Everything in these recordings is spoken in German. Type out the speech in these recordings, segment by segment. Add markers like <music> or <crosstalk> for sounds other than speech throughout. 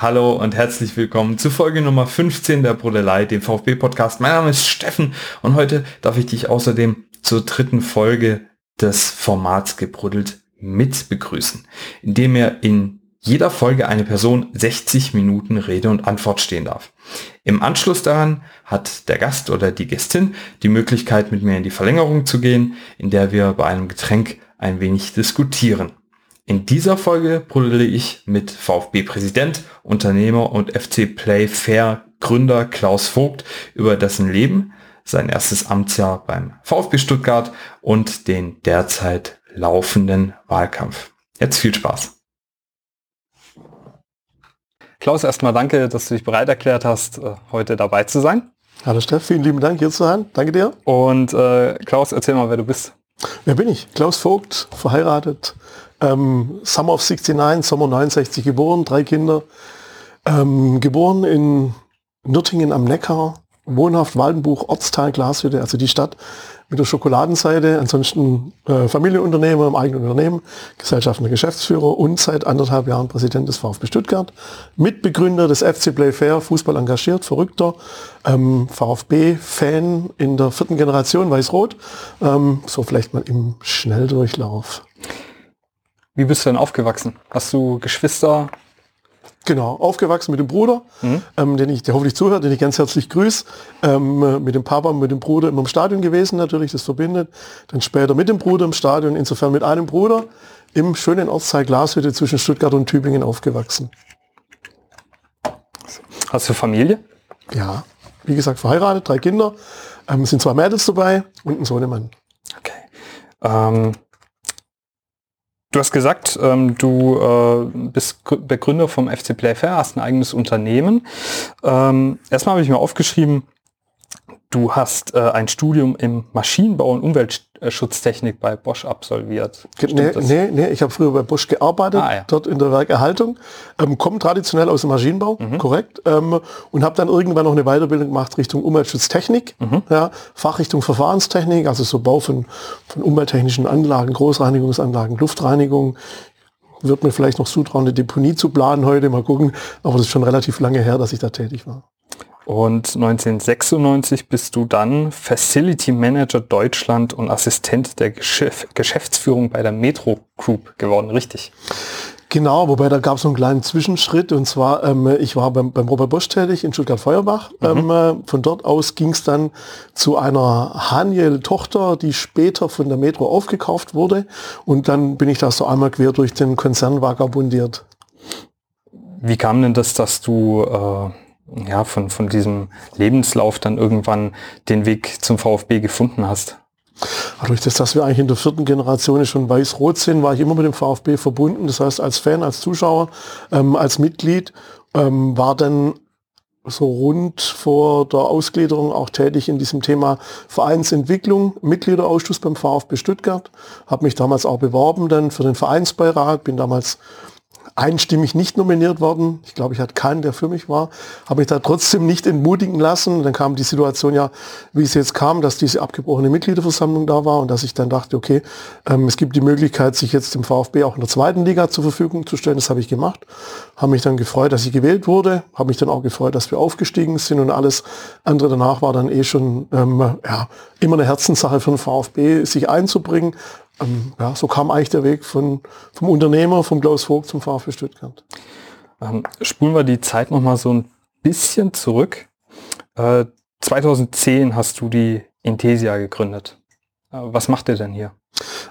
Hallo und herzlich willkommen zu Folge Nummer 15 der Brodelei, dem VfB-Podcast. Mein Name ist Steffen und heute darf ich dich außerdem zur dritten Folge des Formats gebruddelt mit begrüßen, indem er in jeder Folge eine Person 60 Minuten Rede und Antwort stehen darf. Im Anschluss daran hat der Gast oder die Gästin die Möglichkeit, mit mir in die Verlängerung zu gehen, in der wir bei einem Getränk ein wenig diskutieren. In dieser Folge brülle ich mit VfB-Präsident, Unternehmer und FC Play Fair Gründer Klaus Vogt über dessen Leben, sein erstes Amtsjahr beim VfB Stuttgart und den derzeit laufenden Wahlkampf. Jetzt viel Spaß. Klaus, erstmal danke, dass du dich bereit erklärt hast, äh, heute dabei zu sein. Hallo Steff, vielen lieben Dank hier zu sein. Danke dir. Und äh, Klaus, erzähl mal, wer du bist. Wer bin ich? Klaus Vogt, verheiratet, ähm, Summer of 69, Sommer 69 geboren, drei Kinder. Ähm, geboren in Nürtingen am Neckar, wohnhaft Waldenbuch, Ortsteil Glashütte, also die Stadt mit der Schokoladenseite. Ansonsten äh, Familienunternehmer im eigenen Unternehmen, gesellschaftlicher Geschäftsführer und seit anderthalb Jahren Präsident des VfB Stuttgart. Mitbegründer des FC Playfair, Fußball engagiert, verrückter, ähm, VfB-Fan in der vierten Generation, weiß-rot. Ähm, so vielleicht mal im Schnelldurchlauf. Wie bist du denn aufgewachsen? Hast du Geschwister? Genau, aufgewachsen mit dem Bruder, mhm. ähm, den ich, der hoffentlich zuhört, den ich ganz herzlich grüße. Ähm, mit dem Papa, mit dem Bruder immer im Stadion gewesen natürlich, das verbindet. Dann später mit dem Bruder im Stadion, insofern mit einem Bruder im schönen Ortsteil Glashütte zwischen Stuttgart und Tübingen aufgewachsen. Hast du Familie? Ja, wie gesagt, verheiratet, drei Kinder. Ähm, sind zwei Mädels dabei und ein Sohnemann. Okay. Ähm, Du hast gesagt, ähm, du äh, bist Begründer vom FC Playfair, hast ein eigenes Unternehmen. Ähm, erstmal habe ich mir aufgeschrieben, Du hast äh, ein Studium im Maschinenbau und Umweltschutztechnik bei Bosch absolviert. nee, nee, nee, ich habe früher bei Bosch gearbeitet, ah, ja. dort in der Werkerhaltung. Ähm, komme traditionell aus dem Maschinenbau, mhm. korrekt. Ähm, und habe dann irgendwann noch eine Weiterbildung gemacht Richtung Umweltschutztechnik, mhm. ja, Fachrichtung Verfahrenstechnik, also so Bau von, von umwelttechnischen Anlagen, Großreinigungsanlagen, Luftreinigung. Wird mir vielleicht noch zutrauen, eine Deponie zu planen heute, mal gucken. Aber das ist schon relativ lange her, dass ich da tätig war. Und 1996 bist du dann Facility Manager Deutschland und Assistent der Geschäf Geschäftsführung bei der Metro Group geworden, richtig? Genau, wobei da gab es so einen kleinen Zwischenschritt und zwar, ähm, ich war beim, beim Robert Bosch tätig in Stuttgart-Feuerbach. Mhm. Ähm, äh, von dort aus ging es dann zu einer Haniel-Tochter, die später von der Metro aufgekauft wurde und dann bin ich da so einmal quer durch den Konzern vagabundiert. Wie kam denn das, dass du äh ja, von, von diesem Lebenslauf dann irgendwann den Weg zum VfB gefunden hast? Dadurch, dass wir eigentlich in der vierten Generation schon weiß-rot sind, war ich immer mit dem VfB verbunden. Das heißt, als Fan, als Zuschauer, ähm, als Mitglied ähm, war dann so rund vor der Ausgliederung auch tätig in diesem Thema Vereinsentwicklung, Mitgliederausschuss beim VfB Stuttgart, habe mich damals auch beworben dann für den Vereinsbeirat, bin damals einstimmig nicht nominiert worden. Ich glaube, ich hatte keinen, der für mich war. Habe mich da trotzdem nicht entmutigen lassen. Dann kam die Situation ja, wie es jetzt kam, dass diese abgebrochene Mitgliederversammlung da war und dass ich dann dachte, okay, ähm, es gibt die Möglichkeit, sich jetzt dem VfB auch in der zweiten Liga zur Verfügung zu stellen. Das habe ich gemacht. Habe mich dann gefreut, dass ich gewählt wurde. Habe mich dann auch gefreut, dass wir aufgestiegen sind und alles andere danach war dann eh schon ähm, ja, immer eine Herzenssache für den VfB, sich einzubringen, ähm, ja, so kam eigentlich der Weg von, vom Unternehmer, vom Klaus Vogt zum VfB Stuttgart. Ähm, spulen wir die Zeit noch mal so ein bisschen zurück. Äh, 2010 hast du die Intesia gegründet. Äh, was macht ihr denn hier?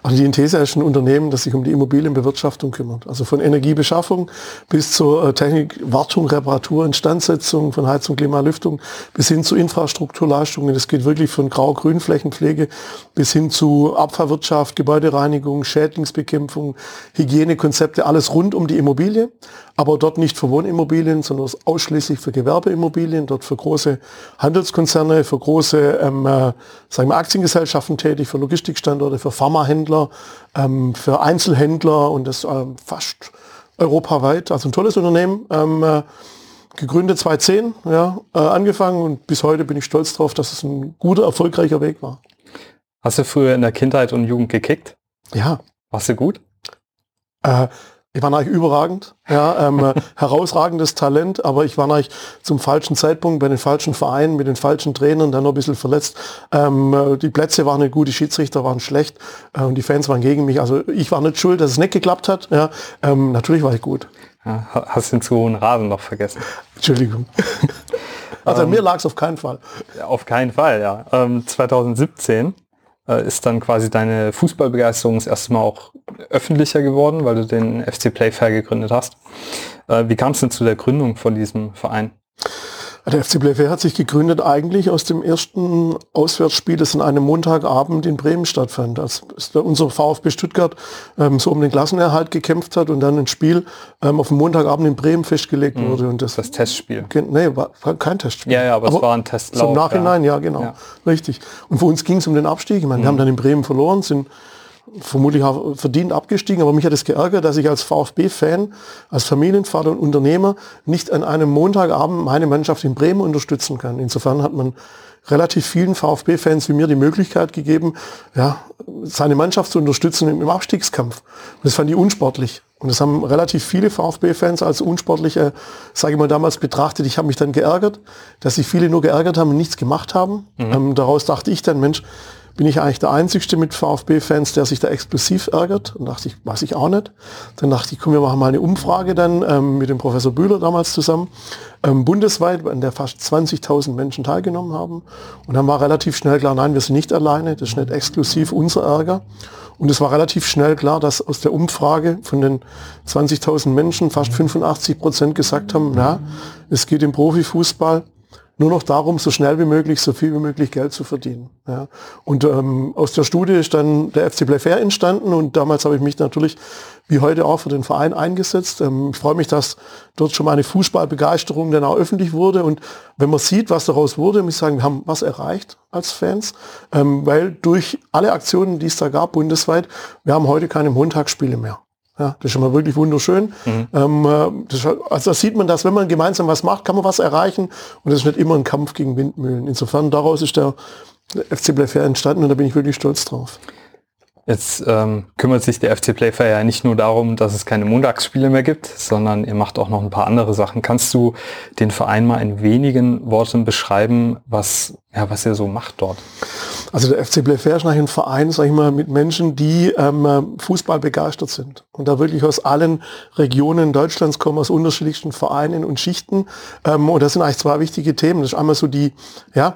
Also die Intesa ist ein Unternehmen, das sich um die Immobilienbewirtschaftung kümmert. Also von Energiebeschaffung bis zur äh, Technik, Wartung, Reparatur, Instandsetzung, von Heizung, Klima, Lüftung bis hin zu Infrastrukturleistungen. Das geht wirklich von Grau-Grün-Flächenpflege bis hin zu Abfallwirtschaft, Gebäudereinigung, Schädlingsbekämpfung, Hygienekonzepte, alles rund um die Immobilie aber dort nicht für Wohnimmobilien, sondern ausschließlich für Gewerbeimmobilien, dort für große Handelskonzerne, für große ähm, äh, sagen wir Aktiengesellschaften tätig, für Logistikstandorte, für Pharmahändler, ähm, für Einzelhändler und das ähm, fast europaweit. Also ein tolles Unternehmen. Ähm, äh, gegründet 2010, ja, äh, angefangen und bis heute bin ich stolz darauf, dass es ein guter, erfolgreicher Weg war. Hast du früher in der Kindheit und Jugend gekickt? Ja. Warst du gut? Äh, Ich war eigentlich überragend, ja, ähm, <laughs> herausragendes Talent, aber ich war eigentlich zum falschen Zeitpunkt bei den falschen Vereinen, mit den falschen Trainern, dann noch ein bisschen verletzt. Ähm, die Plätze waren nicht gut, die Schiedsrichter waren schlecht äh, und die Fans waren gegen mich. Also ich war nicht schuld, dass es nicht geklappt hat. Ja, ähm, natürlich war ich gut. Ja, hast den zu hohen Rasen noch vergessen. Entschuldigung. <laughs> Also ähm, mir lag es auf keinen Fall. Auf keinen Fall, ja. Ähm, 2017 äh, ist dann quasi deine Fußballbegeisterung das erste Mal auch öffentlicher geworden, weil du den FC Playfair gegründet hast. Äh, wie kam es denn zu der Gründung von diesem Verein? Der FC Playfair hat sich gegründet eigentlich aus dem ersten Auswärtsspiel, das an einem Montagabend in Bremen stattfand, als unser VfB Stuttgart ähm, so um den Klassenerhalt gekämpft hat und dann ein Spiel ähm, auf dem Montagabend in Bremen festgelegt mhm. wurde. Und das, das Testspiel. Nee, war, kein Testspiel. Ja, ja, aber, aber es war ein Testlauf. Zum Nachhinein, ja, ja genau. Ja. Richtig. Und für uns ging es um den Abstieg. Ich meine, mhm. wir haben dann in Bremen verloren, sind vermutlich auch verdient abgestiegen, aber mich hat es geärgert, dass ich als VfB-Fan, als Familienvater und Unternehmer nicht an einem Montagabend meine Mannschaft in Bremen unterstützen kann. Insofern hat man relativ vielen VfB-Fans wie mir die Möglichkeit gegeben, ja, seine Mannschaft zu unterstützen im, Abstiegskampf. Und das fand ich unsportlich. Und das haben relativ viele VfB-Fans als unsportliche, sage ich mal, damals betrachtet. Ich habe mich dann geärgert, dass sich viele nur geärgert haben und nichts gemacht haben. Mhm. Ähm, daraus dachte ich dann, Mensch, bin ich eigentlich der Einzige mit VfB-Fans, der sich da explosiv ärgert. Und dachte ich, weiß ich auch nicht. Dann dachte ich, komm, wir machen mal eine Umfrage dann ähm, mit dem Professor Bühler damals zusammen, ähm, bundesweit, an der fast 20.000 Menschen teilgenommen haben. Und dann war relativ schnell klar, nein, wir sind nicht alleine, das ist nicht exklusiv unser Ärger. Und es war relativ schnell klar, dass aus der Umfrage von den 20.000 Menschen fast 85 Prozent gesagt haben, na, es geht im Profifußball nur noch darum, so schnell wie möglich, so viel wie möglich Geld zu verdienen. Ja. Und ähm, aus der Studie ist dann der FC Playfair entstanden und damals habe ich mich natürlich wie heute auch für den Verein eingesetzt. Ähm, ich freue mich, dass dort schon meine Fußballbegeisterung dann auch öffentlich wurde und wenn man sieht, was daraus wurde, muss ich sagen, wir haben was erreicht als Fans, ähm, weil durch alle Aktionen, die es da gab bundesweit, wir haben heute keine Montagsspiele mehr. Ja, das ist schon mal wirklich wunderschön. Mhm. Ähm, äh, das, also da sieht man, dass wenn man gemeinsam was macht, kann man was erreichen und es ist nicht immer ein Kampf gegen Windmühlen. Insofern daraus ist der, FC Playfair entstanden und da bin ich wirklich stolz drauf. Jetzt ähm, kümmert sich der FC Playfair ja nicht nur darum, dass es keine Montagsspiele mehr gibt, sondern ihr macht auch noch ein paar andere Sachen. Kannst du den Verein mal in wenigen Worten beschreiben, was, ja, was er so macht dort? Also der FC ist ein Verein, sag ich mal, mit Menschen, die ähm, Fußball begeistert sind und da wirklich aus allen Regionen Deutschlands kommen, aus unterschiedlichsten Vereinen und Schichten. Ähm, und das sind eigentlich zwei wichtige Themen. Das ist einmal so die, ja,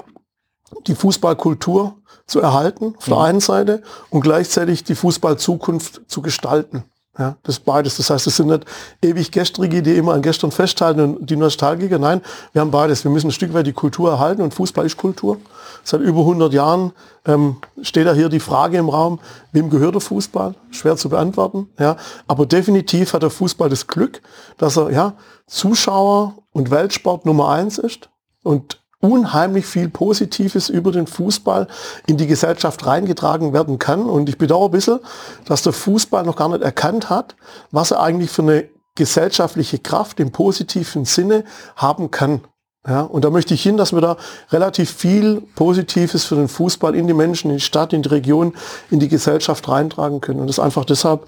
die Fußballkultur zu erhalten auf der mhm. einen Seite und gleichzeitig die Fußballzukunft zu gestalten. Ja, das beides. Das heißt, es sind nicht ewig Gestrige, die immer an gestern festhalten und die Nostalgiker. Nein, wir haben beides. Wir müssen ein Stück weit die Kultur erhalten und Fußball ist Kultur. Seit über 100 Jahren ähm, steht da hier die Frage im Raum, wem gehört der Fußball? Schwer zu beantworten. Ja, aber definitiv hat der Fußball das Glück, dass er ja Zuschauer und Weltsport Nummer eins ist und unheimlich viel Positives über den Fußball in die Gesellschaft reingetragen werden kann. Und ich bedauere ein bisschen, dass der Fußball noch gar nicht erkannt hat, was er eigentlich für eine gesellschaftliche Kraft im positiven Sinne haben kann. Ja, und da möchte ich hin, dass wir da relativ viel Positives für den Fußball in die Menschen, in die Stadt, in die Region, in die Gesellschaft reintragen können. Und das einfach deshalb,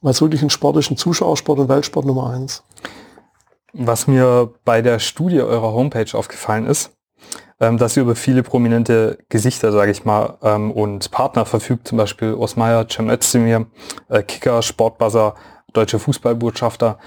weil es wirklich ein Sport ist, Zuschauersport und Weltsport Nummer eins. Was mir bei der Studie eurer Homepage aufgefallen ist, dass ihr über viele prominente Gesichter, sage ich mal, ähm, und Partner verfügt, zum Beispiel Osmeier, Cem Özdemir, äh, Kicker, Sportbuzzer, deutsche Fußballbotschafter.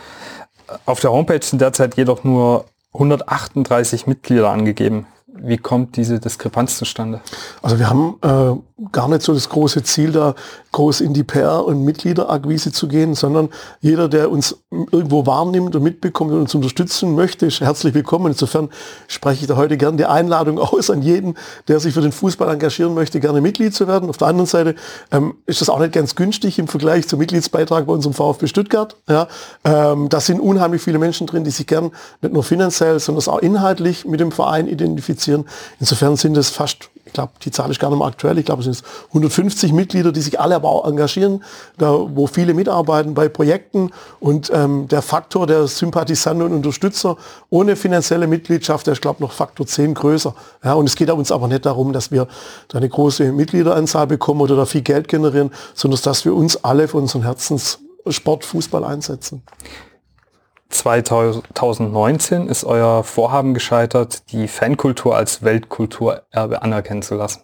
Auf der Homepage sind derzeit jedoch nur 138 Mitglieder angegeben. Wie kommt diese Diskrepanz zustande? Also wir haben äh, gar nicht so das große Ziel, da groß in die PR- und Mitgliederakquise zu gehen, sondern jeder, der uns irgendwo wahrnimmt und mitbekommt und uns unterstützen möchte, ist herzlich willkommen. Insofern spreche ich da heute gerne die Einladung <laughs> aus an jeden, der sich für den Fußball engagieren möchte, gerne Mitglied zu werden. Auf der anderen Seite ähm, ist das auch nicht ganz günstig im Vergleich zum Mitgliedsbeitrag bei unserem VfB Stuttgart. Ja, ähm, da sind unheimlich viele Menschen drin, die sich gern nicht nur finanziell, sondern auch inhaltlich mit dem Verein identifizieren. Insofern sind es fast, glaube, die Zahl ist gar nicht mehr aktuell, ich glaube, es sind 150 Mitglieder, die sich alle aber auch engagieren, da, wo viele mitarbeiten bei Projekten und ähm, der Faktor der Sympathisanten und Unterstützer ohne finanzielle Mitgliedschaft, der ist, glaube noch Faktor 10 größer. Ja, und es geht uns aber nicht darum, dass wir da eine große Mitgliederanzahl bekommen oder da viel Geld generieren, sondern dass wir uns alle für unseren Herzens Sport, Fußball einsetzen. 2019 ist euer Vorhaben gescheitert, die Fankultur als Weltkulturerbe anerkennen zu lassen.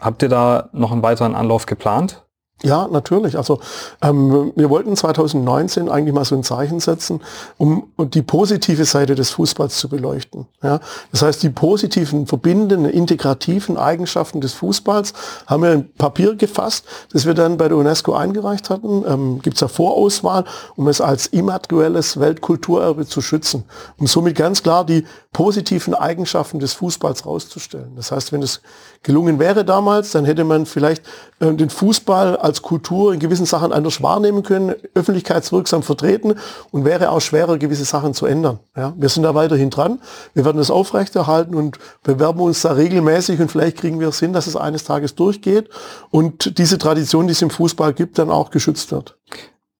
Habt ihr da noch einen weiteren Anlauf geplant? Ja, natürlich. Also ähm, wir wollten 2019 eigentlich mal so ein Zeichen setzen, um die positive Seite des Fußballs zu beleuchten. Ja? Das heißt, die positiven, verbindenden, integrativen Eigenschaften des Fußballs haben wir in Papier gefasst, das wir dann bei der UNESCO eingereicht hatten. Ähm, Gibt es ja Vorauswahl, um es als immaterielles Weltkulturerbe zu schützen, um somit ganz klar die positiven Eigenschaften des Fußballs rauszustellen. Das heißt, wenn es gelungen wäre damals, dann hätte man vielleicht äh, den Fußball als Kultur in gewissen Sachen anders wahrnehmen können, öffentlichkeitswirksam vertreten und wäre auch schwerer, gewisse Sachen zu ändern. Ja, wir sind da weiterhin dran. Wir werden das aufrechterhalten und bewerben uns da regelmäßig und vielleicht kriegen wir es hin, dass es eines Tages durchgeht und diese Tradition, die es im Fußball gibt, dann auch geschützt wird.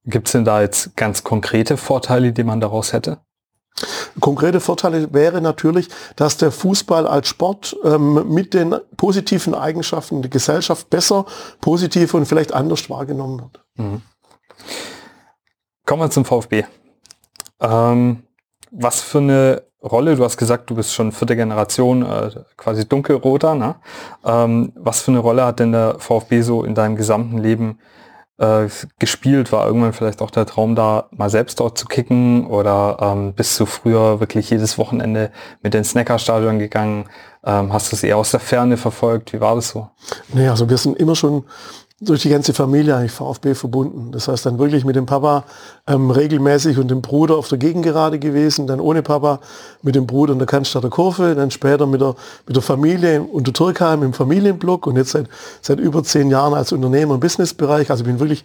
Gibt es denn da jetzt ganz konkrete Vorteile, die man daraus hätte? Konkrete Vorteile wäre natürlich, dass der Fußball als Sport ähm, mit den positiven Eigenschaften der Gesellschaft besser, positiv und vielleicht anders wahrgenommen wird. Mhm. Kommen wir zum VfB. Ähm, was für eine Rolle, du hast gesagt, du bist schon vierte Generation, äh, quasi dunkelroter, ne? Ähm, was für eine Rolle hat denn der VfB so in deinem gesamten Leben äh, gespielt? War irgendwann vielleicht auch der Traum da, mal selbst dort zu kicken oder ähm, bist du früher wirklich jedes Wochenende mit den Snackerstadion gegangen? Ähm, hast du es eher aus der Ferne verfolgt? Wie war das so? Nee, also wir sind immer schon durch die ganze Familie eigentlich VfB verbunden. Das heißt dann wirklich mit dem Papa ähm, regelmäßig und dem Bruder auf der Gegengerade gewesen, dann ohne Papa mit dem Bruder in der Cannstatter Kurve, dann später mit der, mit der Familie unter Türkheim im Familienblock und jetzt seit, seit über zehn Jahren als Unternehmer im Businessbereich. Also ich bin wirklich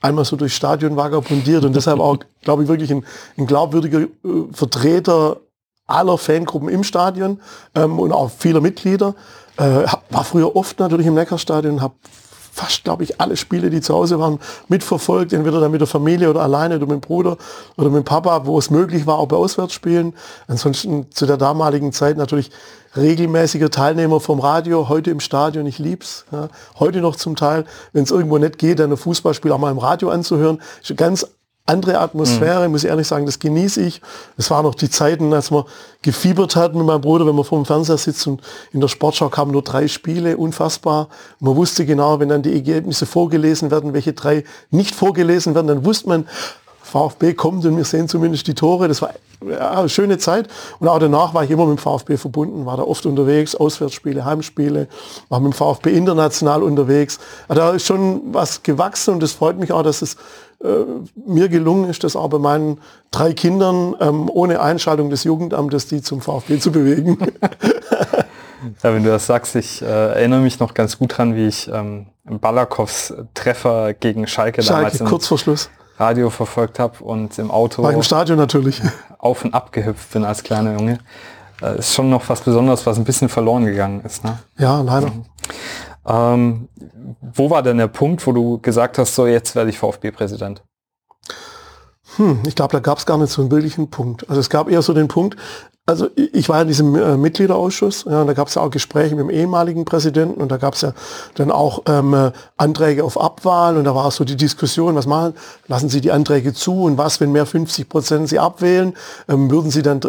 einmal so durchs Stadion vagabundiert und deshalb auch, <laughs> glaube ich, wirklich ein, ein glaubwürdiger äh, Vertreter aller Fangruppen im Stadion ähm, und auch vieler Mitglieder. Äh, war früher oft natürlich im Neckarstadion, habe fast, glaube ich, alle Spiele, die zu Hause waren, mitverfolgt, entweder dann mit der Familie oder alleine oder mit dem Bruder oder mit dem Papa, wo es möglich war, auch bei Auswärtsspielen. Ansonsten zu der damaligen Zeit natürlich regelmäßiger Teilnehmer vom Radio, heute im Stadion, ich lieb's. Ja. Heute noch zum Teil, wenn es irgendwo nicht geht, dann ein Fußballspiel auch mal im Radio anzuhören. Ist ganz andere Atmosphäre, mhm. muss ich ehrlich sagen, das genieße ich. Es waren noch die Zeiten, als man gefiebert hat mit meinem Bruder, wenn man vor dem Fernseher sitzt und in der Sportschau kamen nur drei Spiele, unfassbar. Man wusste genau, wenn dann die Ergebnisse vorgelesen werden, welche drei nicht vorgelesen werden, dann wusste man, VfB kommt und wir sehen zumindest die Tore. Das war ja, eine schöne Zeit. Und auch danach war ich immer mit dem VfB verbunden, war da oft unterwegs, Auswärtsspiele, Heimspiele, war mit dem VfB international unterwegs. Da ist schon was gewachsen und es freut mich auch, dass es äh, mir gelungen ist, das auch bei meinen drei Kindern ähm, ohne Einschaltung des Jugendamtes die zum VfB zu bewegen. <laughs> Ja, wenn du das sagst, ich äh, erinnere mich noch ganz gut dran, wie ich ähm, Balakovs Treffer gegen Schalke, Schalke damals kurz vor Schluss. Radio verfolgt habe und im Auto War im Stadion natürlich <laughs> auf und ab gehüpft bin als kleiner Junge. Äh, ist schon noch was Besonderes, was ein bisschen verloren gegangen ist. Ne? Ja, leider. Mhm. Ähm, wo war denn der Punkt, wo du gesagt hast, so jetzt werde ich VfB-Präsident? Hm, ich glaube, da gab es gar nicht so einen bildlichen Punkt. Also es gab eher so den Punkt, also ich war in diesem äh, Mitgliederausschuss, ja, und da gab es ja auch Gespräche mit dem ehemaligen Präsidenten und da gab es ja dann auch ähm, äh, Anträge auf Abwahl und da war so die Diskussion, was machen, lassen Sie die Anträge zu und was, wenn mehr 50 Prozent Sie abwählen, ähm, würden Sie dann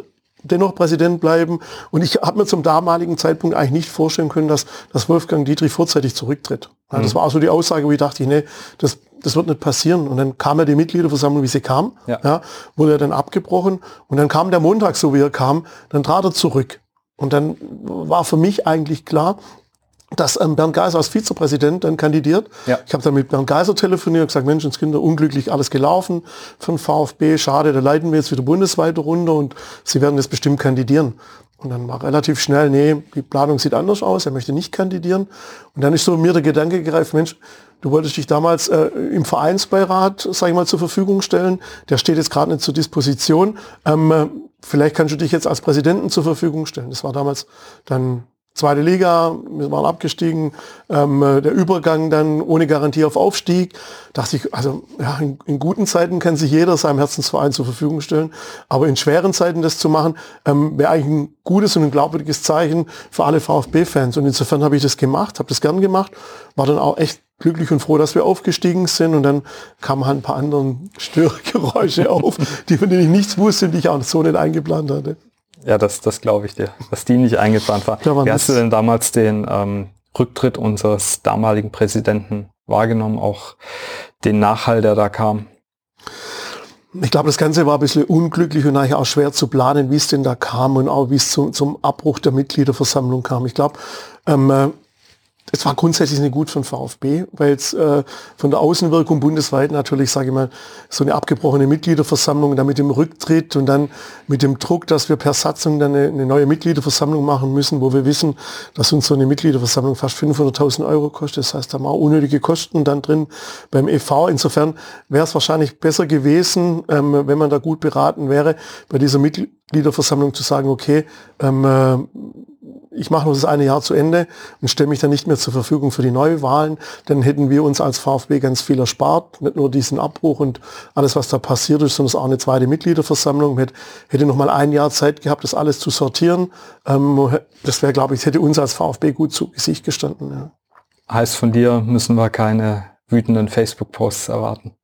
dennoch Präsident bleiben. Und ich habe mir zum damaligen Zeitpunkt eigentlich nicht vorstellen können, dass, dass Wolfgang Dietrich vorzeitig zurücktritt. Ja, das mhm. war auch so die Aussage, wo ich dachte, nee, das, das wird nicht passieren. Und dann kam ja die Mitgliederversammlung, wie sie kam, ja. ja. wurde er dann abgebrochen. Und dann kam der Montag, so wie er kam, dann trat er zurück. Und dann war für mich eigentlich klar, dass ähm, Bernd Geiser als Vizepräsident dann kandidiert. Ja. Ich habe dann mit Bernd Geiser telefoniert und gesagt, Menschenskinder, unglücklich alles gelaufen von VfB, schade, da leiten wir jetzt wieder bundesweit runter und Sie werden jetzt bestimmt kandidieren. Und dann war relativ schnell, nee, die Planung sieht anders aus, er möchte nicht kandidieren. Und dann ist so mir der Gedanke gereift, Mensch, du wolltest dich damals äh, im Vereinsbeirat, sag ich mal, zur Verfügung stellen. Der steht jetzt gerade nicht zur Disposition. Ähm, äh, vielleicht kannst du dich jetzt als Präsidenten zur Verfügung stellen. Das war damals dann zweite Liga, wir waren abgestiegen, ähm, der Übergang dann ohne Garantie auf Aufstieg. Dachte ich, also ja, in, in, guten Zeiten kann sich jeder seinem Herzensverein zur Verfügung stellen, aber in schweren Zeiten das zu machen, ähm, wäre eigentlich ein gutes und ein glaubwürdiges Zeichen für alle VfB-Fans. Und insofern habe ich das gemacht, habe das gern gemacht, war dann auch echt glücklich und froh, dass wir aufgestiegen sind und dann kamen halt ein paar anderen Störgeräusche <laughs> auf, die von denen ich nichts wusste und die ich auch so nicht eingeplant hatte. Ja, das, das glaube ich dir, dass die nicht eingeplant war. Ja, Wie hast du denn damals den ähm, Rücktritt unseres damaligen Präsidenten wahrgenommen, auch den Nachhall, der da kam? Ich glaube, das Ganze war ein bisschen unglücklich und eigentlich auch schwer zu planen, wie es denn da kam und auch wie es zum, zum Abbruch der Mitgliederversammlung kam. Ich glaube, ähm, es war grundsätzlich nicht gut den VfB, weil es äh, von der Außenwirkung bundesweit natürlich, sage ich mal, so eine abgebrochene Mitgliederversammlung, dann mit dem Rücktritt und dann mit dem Druck, dass wir per Satzung dann eine, eine neue Mitgliederversammlung machen müssen, wo wir wissen, dass uns so eine Mitgliederversammlung fast 500.000 Euro kostet. Das heißt, da haben wir auch unnötige Kosten dann drin beim EV. Insofern wäre es wahrscheinlich besser gewesen, ähm, wenn man da gut beraten wäre, bei dieser Mitgliederversammlung zu sagen, okay, ähm, äh, ich mache noch das eine Jahr zu Ende und stelle mich dann nicht mehr zur Verfügung für die Neuwahlen, dann hätten wir uns als VfB ganz viel erspart, nicht nur diesen Abbruch und alles, was da passiert ist, sondern auch eine zweite Mitgliederversammlung. Man hätte noch mal ein Jahr Zeit gehabt, das alles zu sortieren. Ähm, das wäre, glaube ich, hätte uns als VfB gut zu Gesicht gestanden. Ja. Heißt von dir müssen wir keine wütenden Facebook-Posts erwarten.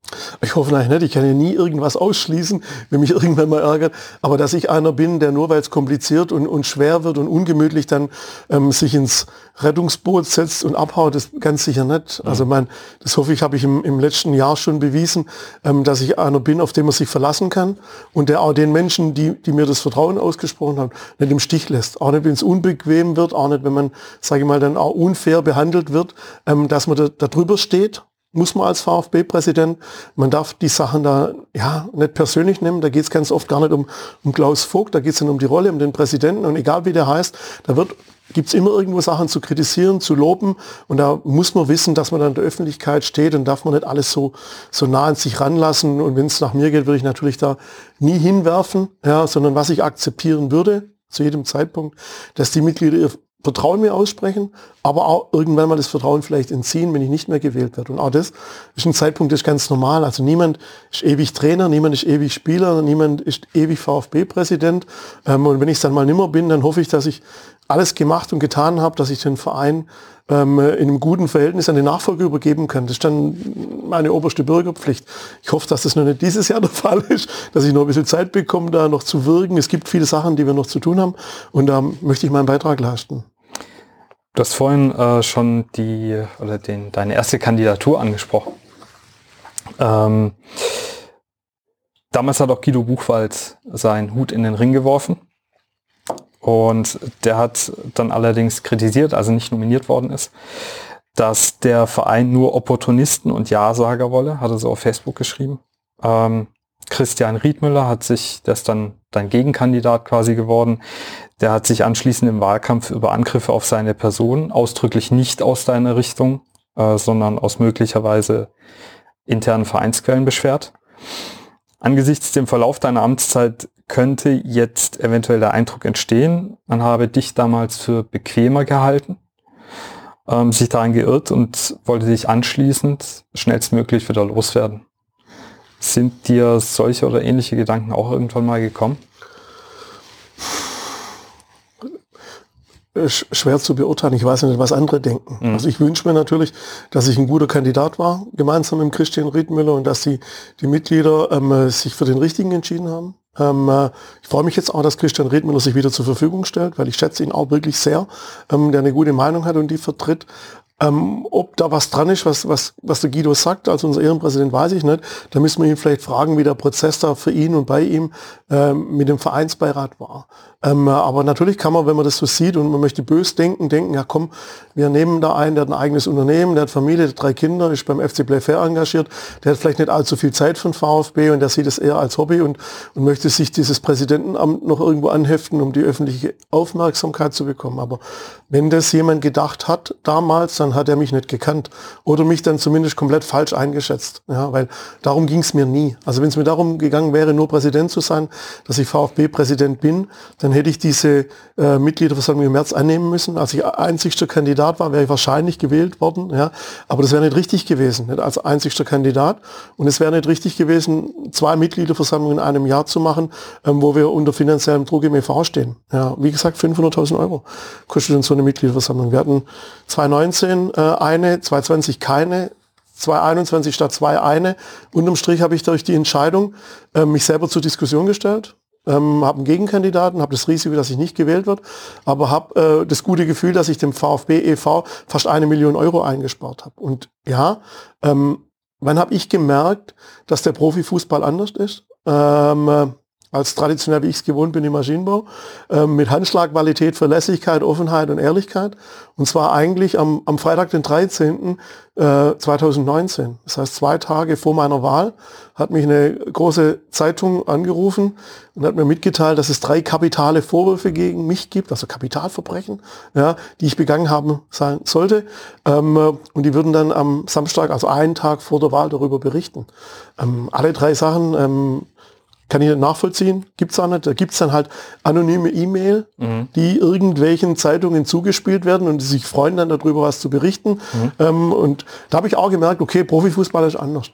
Ich hoffe eigentlich nicht. Ich kann ja nie irgendwas ausschließen, wenn mich irgendwann mal ärgert. Aber dass ich einer bin, der nur weil es kompliziert und, und schwer wird und ungemütlich dann ähm, sich ins Rettungsboot setzt und abhaut, ist ganz sicher nicht. Mhm. Also mein, das hoffe ich, habe ich im, im letzten Jahr schon bewiesen, ähm, dass ich einer bin, auf den man sich verlassen kann und der auch den Menschen, die, die mir das Vertrauen ausgesprochen haben, nicht im Stich lässt. Auch nicht, wenn es unbequem wird, auch nicht, wenn man, sage ich mal, dann auch unfair behandelt wird, ähm, dass man da, da drüber steht muss man als VfB-Präsident. Man darf die Sachen da ja nicht persönlich nehmen. Da geht es ganz oft gar nicht um, um Klaus Vogt, da geht es dann um die Rolle, um den Präsidenten. Und egal wie der heißt, da gibt es immer irgendwo Sachen zu kritisieren, zu loben. Und da muss man wissen, dass man dann der Öffentlichkeit steht und darf man nicht alles so, so nah an sich ranlassen. Und wenn es nach mir geht, würde ich natürlich da nie hinwerfen, ja, sondern was ich akzeptieren würde, zu jedem Zeitpunkt, dass die Mitglieder ihr Vertrauen mir aussprechen, aber auch irgendwann mal das Vertrauen vielleicht entziehen, wenn ich nicht mehr gewählt werde. Und auch das ist ein Zeitpunkt, das ist ganz normal. Also niemand ist ewig Trainer, niemand ist ewig Spieler, niemand ist ewig VfB-Präsident. Ähm, und wenn ich es dann mal nimmer bin, dann hoffe ich, dass ich alles gemacht und getan habe, dass ich den Verein ähm, in einem guten Verhältnis an den Nachfolger übergeben kann. Das ist dann meine oberste Bürgerpflicht. Ich hoffe, dass das noch nicht dieses Jahr der <laughs> Fall ist, dass ich noch ein bisschen Zeit bekomme, da noch zu wirken. Es gibt viele Sachen, die wir noch zu tun haben und da möchte ich meinen Beitrag leisten. Du hast vorhin äh, schon die oder den, deine erste Kandidatur angesprochen. Ähm, damals hat auch Guido Buchwald seinen Hut in den Ring geworfen. Und der hat dann allerdings kritisiert, also nicht nominiert worden ist, dass der Verein nur Opportunisten und Ja-Sager wolle, hat er so auf Facebook geschrieben. Ähm, Christian Riedmüller hat sich, der ist dann dein Gegenkandidat quasi geworden, der hat sich anschließend im Wahlkampf über Angriffe auf seine Person, ausdrücklich nicht aus deiner Richtung, äh, sondern aus möglicherweise internen Vereinsquellen beschwert. Angesichts dem Verlauf deiner Amtszeit könnte jetzt eventuell der Eindruck entstehen, man habe dich damals für bequemer gehalten, ähm, sich daran geirrt und wollte dich anschließend schnellstmöglich wieder loswerden. Sind dir solche oder ähnliche Gedanken auch irgendwann mal gekommen? schwer zu beurteilen. Ich weiß nicht, was andere denken. Mhm. Also ich wünsche mir natürlich, dass ich ein guter Kandidat war, gemeinsam mit Christian Riedmüller und dass die, die Mitglieder ähm, sich für den Richtigen entschieden haben. Ähm, äh, ich freue mich jetzt auch, dass Christian Riedmüller sich wieder zur Verfügung stellt, weil ich schätze ihn auch wirklich sehr, ähm, der eine gute Meinung hat und die vertritt. Ähm, ob da was dran ist, was, was, was der Guido sagt, als unser Ehrenpräsident, weiß ich nicht. Da müssen wir ihn vielleicht fragen, wie der Prozess da für ihn und bei ihm ähm, mit dem Vereinsbeirat war. Ähm, aber natürlich kann man, wenn man das so sieht und man möchte bös denken, denken, ja komm, wir nehmen da einen, der hat ein eigenes Unternehmen, der hat Familie, der hat drei Kinder, ist beim FC Playfair engagiert, der hat vielleicht nicht allzu viel Zeit für den VfB und der sieht es eher als Hobby und, und möchte sich dieses Präsidentenamt noch irgendwo anheften, um die öffentliche Aufmerksamkeit zu bekommen. Aber wenn das jemand gedacht hat damals, dann hat er mich nicht gekannt oder mich dann zumindest komplett falsch eingeschätzt. Ja, weil darum ging es mir nie. Also wenn es mir darum gegangen wäre, nur Präsident zu sein, dass ich VfB-Präsident bin, dann hätte ich diese äh, Mitgliederversammlung im März annehmen müssen. Als ich einzigster Kandidat war, wäre ich wahrscheinlich gewählt worden. Ja. Aber das wäre nicht richtig gewesen, nicht als einzigster Kandidat. Und es wäre nicht richtig gewesen, zwei Mitgliederversammlungen in einem Jahr zu machen, ähm, wo wir unter finanziellem Druck im EV stehen. Ja, wie gesagt, 500.000 Euro kostet uns so eine Mitgliederversammlung. Wir hatten 2019 2019 äh, eine, 2020 keine, 2021 statt 2 eine. Unterm Strich habe ich durch die Entscheidung äh, mich selber zur Diskussion gestellt, ähm, habe einen Gegenkandidaten, habe das Risiko, dass ich nicht gewählt wird, aber habe äh, das gute Gefühl, dass ich dem VfB e.V. fast eine Million Euro eingespart habe. Und ja, ähm, wann habe ich gemerkt, dass der Profifußball anders ist? Ähm, äh, als traditionell, wie ich es gewohnt bin im Maschinenbau, äh, mit Handschlagqualität, Verlässlichkeit, Offenheit und Ehrlichkeit. Und zwar eigentlich am, am Freitag, den 13. Äh, 2019. Das heißt, zwei Tage vor meiner Wahl hat mich eine große Zeitung angerufen und hat mir mitgeteilt, dass es drei kapitale Vorwürfe gegen mich gibt, also Kapitalverbrechen, ja, die ich begangen haben sein sollte. Ähm, und die würden dann am Samstag, also einen Tag vor der Wahl, darüber berichten. Ähm, alle drei Sachen ähm, kann ich nicht nachvollziehen, gibt's auch nicht. Da gibt's dann halt anonyme E-Mail, mhm. die irgendwelchen Zeitungen zugespielt werden und die sich freuen dann darüber, was zu berichten. Mhm. Ähm, und da habe ich auch gemerkt, okay, Profifußball ist anders.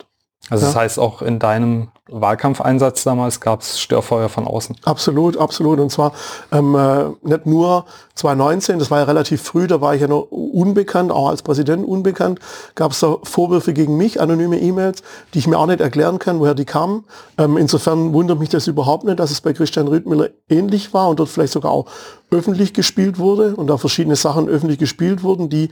Also ja. das heißt, auch in deinem Wahlkampfeinsatz damals gab es Störfeuer von außen. Absolut, absolut. Und zwar ähm, äh, nicht nur 2019, das war ja relativ früh, da war ich ja noch unbekannt, auch als Präsident unbekannt, gab es da Vorwürfe gegen mich, anonyme E-Mails, die ich mir auch nicht erklären kann, woher die kamen. Ähm, insofern wundert mich das überhaupt nicht, dass es bei Christian Rüdmüller ähnlich war und dort vielleicht sogar auch öffentlich gespielt wurde und da verschiedene Sachen öffentlich gespielt wurden, die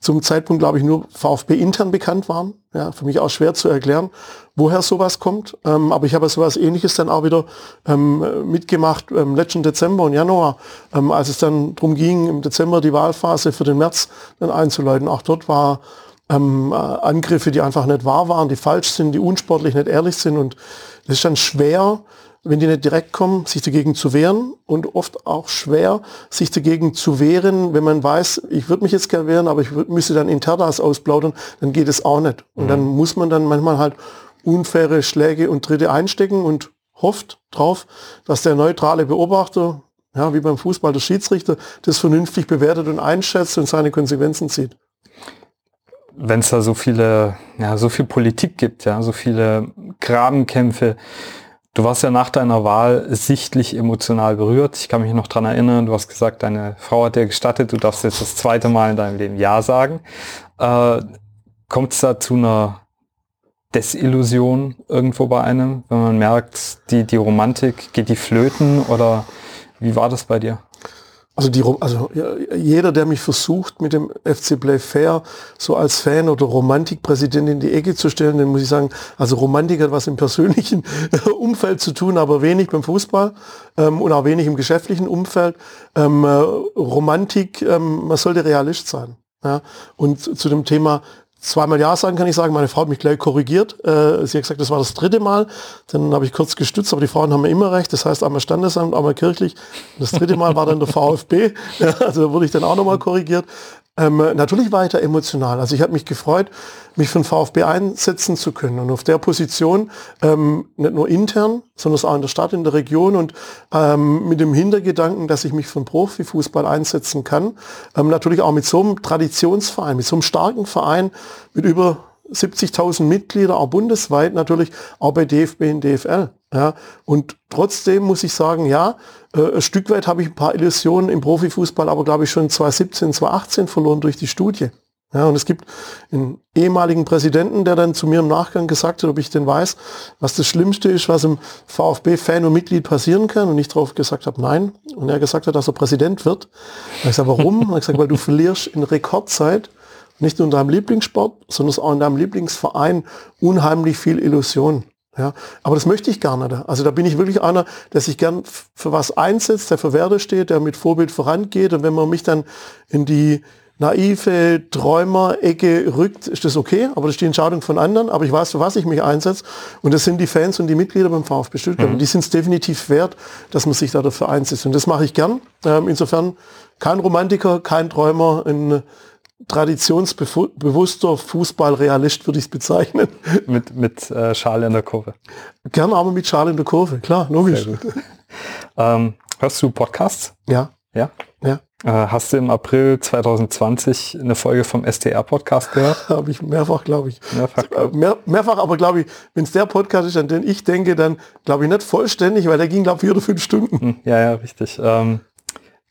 zum Zeitpunkt, glaube ich, nur VfB intern bekannt waren. Ja, für mich auch schwer zu erklären, woher sowas kommt. Ähm, aber ich habe sowas ähnliches dann auch wieder ähm, mitgemacht ähm, letzten Dezember und Januar, ähm, als es dann darum ging, im Dezember die Wahlphase für den März dann einzuleiten. Auch dort war ähm, äh, Angriffe, die einfach nicht wahr waren, die falsch sind, die unsportlich, nicht ehrlich sind. Und das ist dann schwer, wenn die nicht direkt kommen, sich dagegen zu wehren und oft auch schwer, sich dagegen zu wehren, wenn man weiß, ich würde mich jetzt gerne wehren, aber ich müsste dann Internas ausplaudern, dann geht es auch nicht. Und mhm. dann muss man dann manchmal halt unfaire Schläge und Tritte einstecken und hofft drauf, dass der neutrale Beobachter, ja, wie beim Fußball der Schiedsrichter, das vernünftig bewertet und einschätzt und seine Konsequenzen zieht. Wenn es da so viele, ja, so viel Politik gibt, ja, so viele Grabenkämpfe, Du warst ja nach deiner Wahl sichtlich emotional berührt. Ich kann mich noch dran erinnern, du hast gesagt, deine Frau hat dir gestattet, du darfst jetzt das zweite Mal in deinem Leben Ja sagen. Äh, Kommt es da zu einer Desillusion irgendwo bei einem, wenn man merkt, die, die Romantik geht die flöten oder wie war das bei dir? Also, die, also jeder, der mich versucht, mit dem FC Play Fair so als Fan oder Romantikpräsident in die Ecke zu stellen, dann muss ich sagen, also Romantik hat was im persönlichen <laughs> Umfeld zu tun, aber wenig beim Fußball ähm, und auch wenig im geschäftlichen Umfeld. Ähm, äh, Romantik, ähm, man sollte Realist sein. Ja? Und zu dem Thema zweimal Ja sagen kann ich sagen. Meine Frau hat mich gleich korrigiert. Äh, sie hat gesagt, das war das dritte Mal. Dann habe ich kurz gestützt, aber die Frauen haben immer recht. Das heißt, einmal Standesamt, einmal kirchlich. das dritte Mal war dann der <laughs> VfB. Ja, also da wurde ich dann auch nochmal korrigiert. Ähm, natürlich da emotional. Also ich habe mich gefreut, mich für den VfB einsetzen zu können und auf der Position ähm, nicht nur intern, sondern auch in der Stadt, in der Region und ähm, mit dem Hintergedanken, dass ich mich für den Profifußball einsetzen kann. Ähm, natürlich auch mit so einem Traditionsverein, mit so einem starken Verein mit über 70.000 Mitglieder, auch bundesweit natürlich, auch bei DFB und DFL. Ja. Und trotzdem muss ich sagen, ja, äh, ein Stück weit habe ich ein paar Illusionen im Profifußball, aber glaube ich schon 2017, 2018 verloren durch die Studie. Ja, und es gibt einen ehemaligen Präsidenten, der dann zu mir im Nachgang gesagt hat, ob ich denn weiß, was das Schlimmste ist, was im VfB-Fan und Mitglied passieren kann. Und ich darauf gesagt habe, nein. Und er gesagt hat, dass er Präsident wird. Und ich sage, warum? Und er gesagt, weil du verlierst in Rekordzeit nicht nur in deinem Lieblingssport, sondern auch in deinem Lieblingsverein unheimlich viel Illusion. Ja, aber das möchte ich gar nicht. Also da bin ich wirklich einer, der sich gern für was einsetzt, der für Werte steht, der mit Vorbild vorangeht. Und wenn man mich dann in die naive Träumer-Ecke rückt, ist das okay, aber das ist die Entscheidung von anderen. Aber ich weiß, für was ich mich einsetze. Und das sind die Fans und die Mitglieder beim VfB Stuttgart. Mhm. Und die sind es definitiv wert, dass man sich da dafür einsetzt. Und das mache ich gern. Ähm, insofern kein Romantiker, kein Träumer, ein traditionsbewusster Fußballrealist, würde ich es bezeichnen. <laughs> Mit, mit äh, Schale in der Kurve. Gerne aber mit Schale in der Kurve, klar, logisch. Ähm, hörst du Podcasts? Ja. Ja? Ja. Äh, hast du im April 2020 eine Folge vom STR-Podcast gehört? <laughs> Habe ich mehrfach, glaube ich. Mehrfach, äh, Mehr, mehrfach aber glaube ich, wenn es der Podcast ist, an den ich denke, dann glaube ich nicht vollständig, weil der ging, glaube ich, vier oder fünf Stunden. Hm, ja, ja, richtig. Ähm,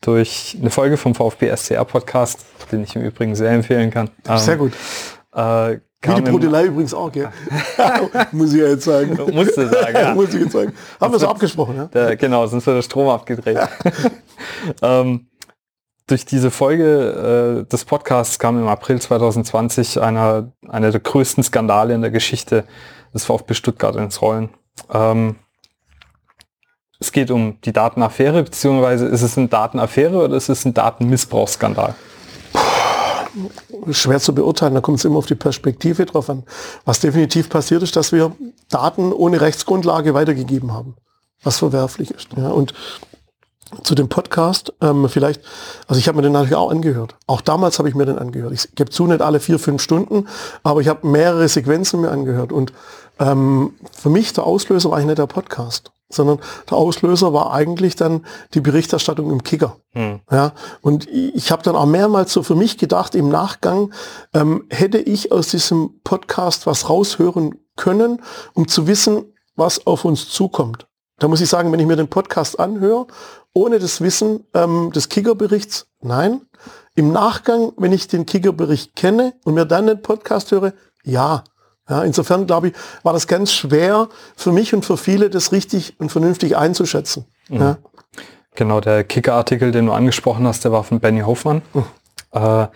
durch eine Folge vom VfB SCR Podcast, den ich im Übrigen sehr empfehlen kann. Sehr Ähm, gut. Äh, Wie die Brodelei übrigens auch, gell? <laughs> Muss ich ja jetzt sagen. Musste sagen, ja. Muss ich jetzt sagen. Haben wir so abgesprochen, ja? Der, genau, sonst wird der Strom abgedreht. <laughs> ähm, durch diese Folge äh, des Podcasts kam im April 2020 einer, einer der größten Skandale in der Geschichte des VfB Stuttgart ins Rollen. Ähm, es geht um die Datenaffäre, beziehungsweise ist es eine Datenaffäre oder ist es ein Datenmissbrauchsskandal? schwer zu beurteilen, da kommt es immer auf die Perspektive drauf an. Was definitiv passiert ist, dass wir Daten ohne Rechtsgrundlage weitergegeben haben, was verwerflich ist. Ja. Und zu dem Podcast, ähm, vielleicht, also ich habe mir den natürlich auch angehört. Auch damals habe ich mir den angehört. Ich gebe zu, nicht alle vier, fünf Stunden, aber ich habe mehrere Sequenzen mir angehört. Und ähm, für mich der Auslöser war eigentlich nicht der Podcast, sondern der Auslöser war eigentlich dann die Berichterstattung im Kicker. Ja, und ich ich habe dann auch mehrmals so für mich gedacht, im Nachgang ähm, hätte ich aus diesem Podcast was raushören können, um zu wissen, was auf uns zukommt. Da muss ich sagen, wenn ich mir den Podcast anhöre, ohne das Wissen ähm, des Kickerberichts, nein. Im Nachgang, wenn ich den Kickerbericht kenne und mir dann den Podcast höre, ja. Ja, insofern glaube ich, war das ganz schwer für mich und für viele, das richtig und vernünftig einzuschätzen. Ja. Genau, der Kicker-Artikel, den du angesprochen hast, der war von Benny Hoffmann. Äh,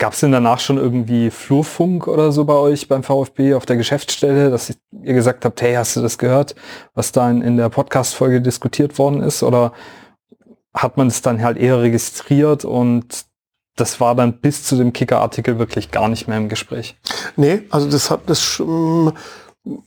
Gab es denn danach schon irgendwie Flurfunk oder so bei euch beim VfB auf der Geschäftsstelle, dass ihr gesagt habt, hey, hast du das gehört, was da in, in der Podcast-Folge diskutiert worden ist? Oder hat man es dann halt eher registriert und das war dann bis zu dem Kicker-Artikel wirklich gar nicht mehr im Gespräch? Nee, also das hat das sch-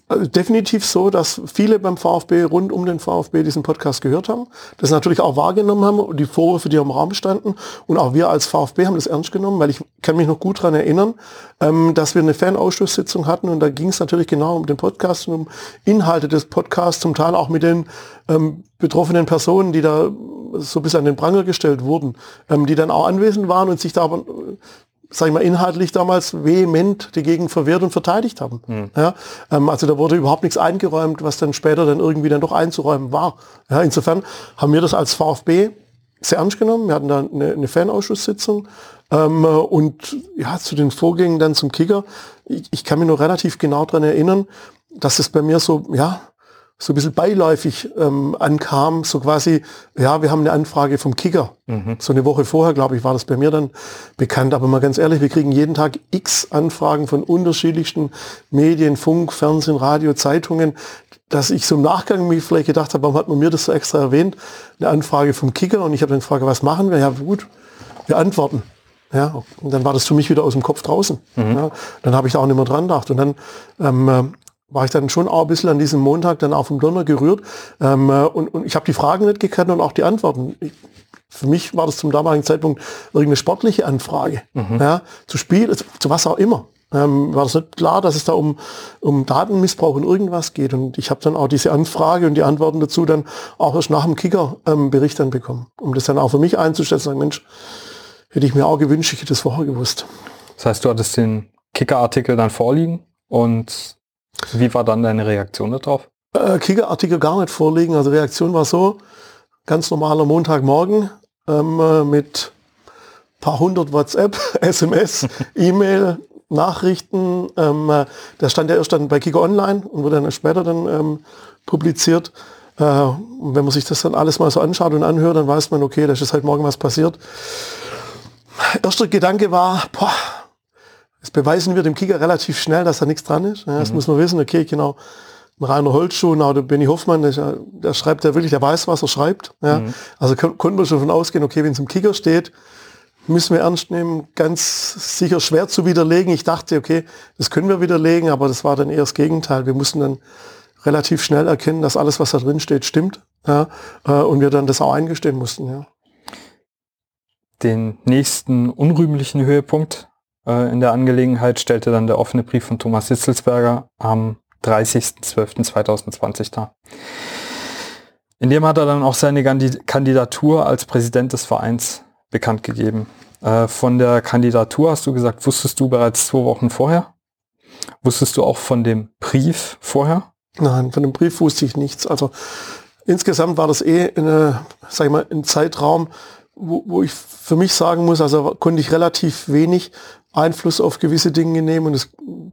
also definitiv so, dass viele beim VfB rund um den VfB diesen Podcast gehört haben, das natürlich auch wahrgenommen haben und die Vorwürfe, die im Raum standen. Und auch wir als VfB haben das ernst genommen, weil ich kann mich noch gut daran erinnern, ähm, dass wir eine Fanausschusssitzung hatten und da ging es natürlich genau um den Podcast und um Inhalte des Podcasts, zum Teil auch mit den ähm, betroffenen Personen, die da so ein bisschen an den Pranger gestellt wurden, ähm, die dann auch anwesend waren und sich da aber sag ich mal, inhaltlich damals vehement dagegen verwehrt und verteidigt haben. Ja, ähm, also da wurde überhaupt nichts eingeräumt, was dann später dann irgendwie dann doch einzuräumen war. Ja, insofern haben wir das als VfB sehr ernst genommen. Wir hatten da eine, eine Fanausschusssitzung ähm, und ja, zu den Vorgängen dann zum Kicker. Ich, ich kann mich noch relativ genau daran erinnern, dass es bei mir so, ja, so ein bisschen beiläufig ähm, ankam, so quasi, ja, wir haben eine Anfrage vom Kicker. So eine Woche vorher, glaube ich, war das bei mir dann bekannt. Aber mal ganz ehrlich, wir kriegen jeden Tag x Anfragen von unterschiedlichsten Medien, Funk, Fernsehen, Radio, Zeitungen, dass ich so im Nachgang mich vielleicht gedacht habe, warum hat man mir das so extra erwähnt? Eine Anfrage vom Kicker und ich habe dann gefragt, was machen wir? Ja gut, wir antworten. Ja, und dann war das für mich wieder aus dem Kopf draußen. Ja, dann habe ich da auch nicht mehr dran gedacht. Und dann ähm, äh, war ich dann schon auch ein bisschen an diesem Montag dann auch vom Donner gerührt. Ähm, äh, und, und ich habe die Fragen nicht gekannt und auch die Antworten. Ich, für mich war das zum damaligen Zeitpunkt irgendeine sportliche Anfrage. Ja, zu Spiel, zu, zu was auch immer. Ähm, war das nicht klar, dass es da um, um Datenmissbrauch und irgendwas geht. Und ich habe dann auch diese Anfrage und die Antworten dazu dann auch erst nach dem Kicker-Bericht dann bekommen. Um das dann auch für mich einzuschätzen, sagen, Mensch, hätte ich mir auch gewünscht, ich hätte das vorher gewusst. Das heißt, du hattest den Kicker-Artikel dann vorliegen und wie war dann deine Reaktion darauf? äh, Kicker-Artikel gar nicht vorliegen. Also Reaktion war so, ganz normaler Montagmorgen ähm, äh, mit paar hundert WhatsApp, <laughs> SMS, <laughs> E-Mail, Nachrichten. Ähm, äh, das stand ja erst dann bei Kicker Online und wurde dann später dann ähm, publiziert. Äh, wenn man sich das dann alles mal so anschaut und anhört, dann weiß man, okay, da ist heute Morgen was passiert. Erster Gedanke war, boah, das beweisen wir dem Kicker relativ schnell, dass da nichts dran ist. Ja, das muss man wissen, okay, genau. Ein Rainer Holzschuh, na, der Benny Hoffmann, der, der schreibt ja wirklich, der weiß, was er schreibt. Ja. Also kon konnten wir schon davon ausgehen, okay, wenn es im Kicker steht, müssen wir ernst nehmen, ganz sicher schwer zu widerlegen. Ich dachte, okay, das können wir widerlegen, aber das war dann eher das Gegenteil. Wir mussten dann relativ schnell erkennen, dass alles, was da drin steht, stimmt. Ja, äh, und wir dann das auch eingestehen mussten. Ja. Den nächsten unrühmlichen Höhepunkt in der Angelegenheit stellte dann der offene Brief von Thomas Hitzelsberger am 30.12.2020 dar. In dem hat er dann auch seine Kandidatur als Präsident des Vereins bekannt gegeben. Äh, von der Kandidatur hast du gesagt, wusstest du bereits zwei Wochen vorher? Wusstest du auch von dem Brief vorher? Nein, von dem Brief wusste ich nichts. Also insgesamt war das eh eine, sag ich mal, ein Zeitraum, wo, wo ich für mich sagen muss, also konnte ich relativ wenig Einfluss auf gewisse Dinge nehmen und das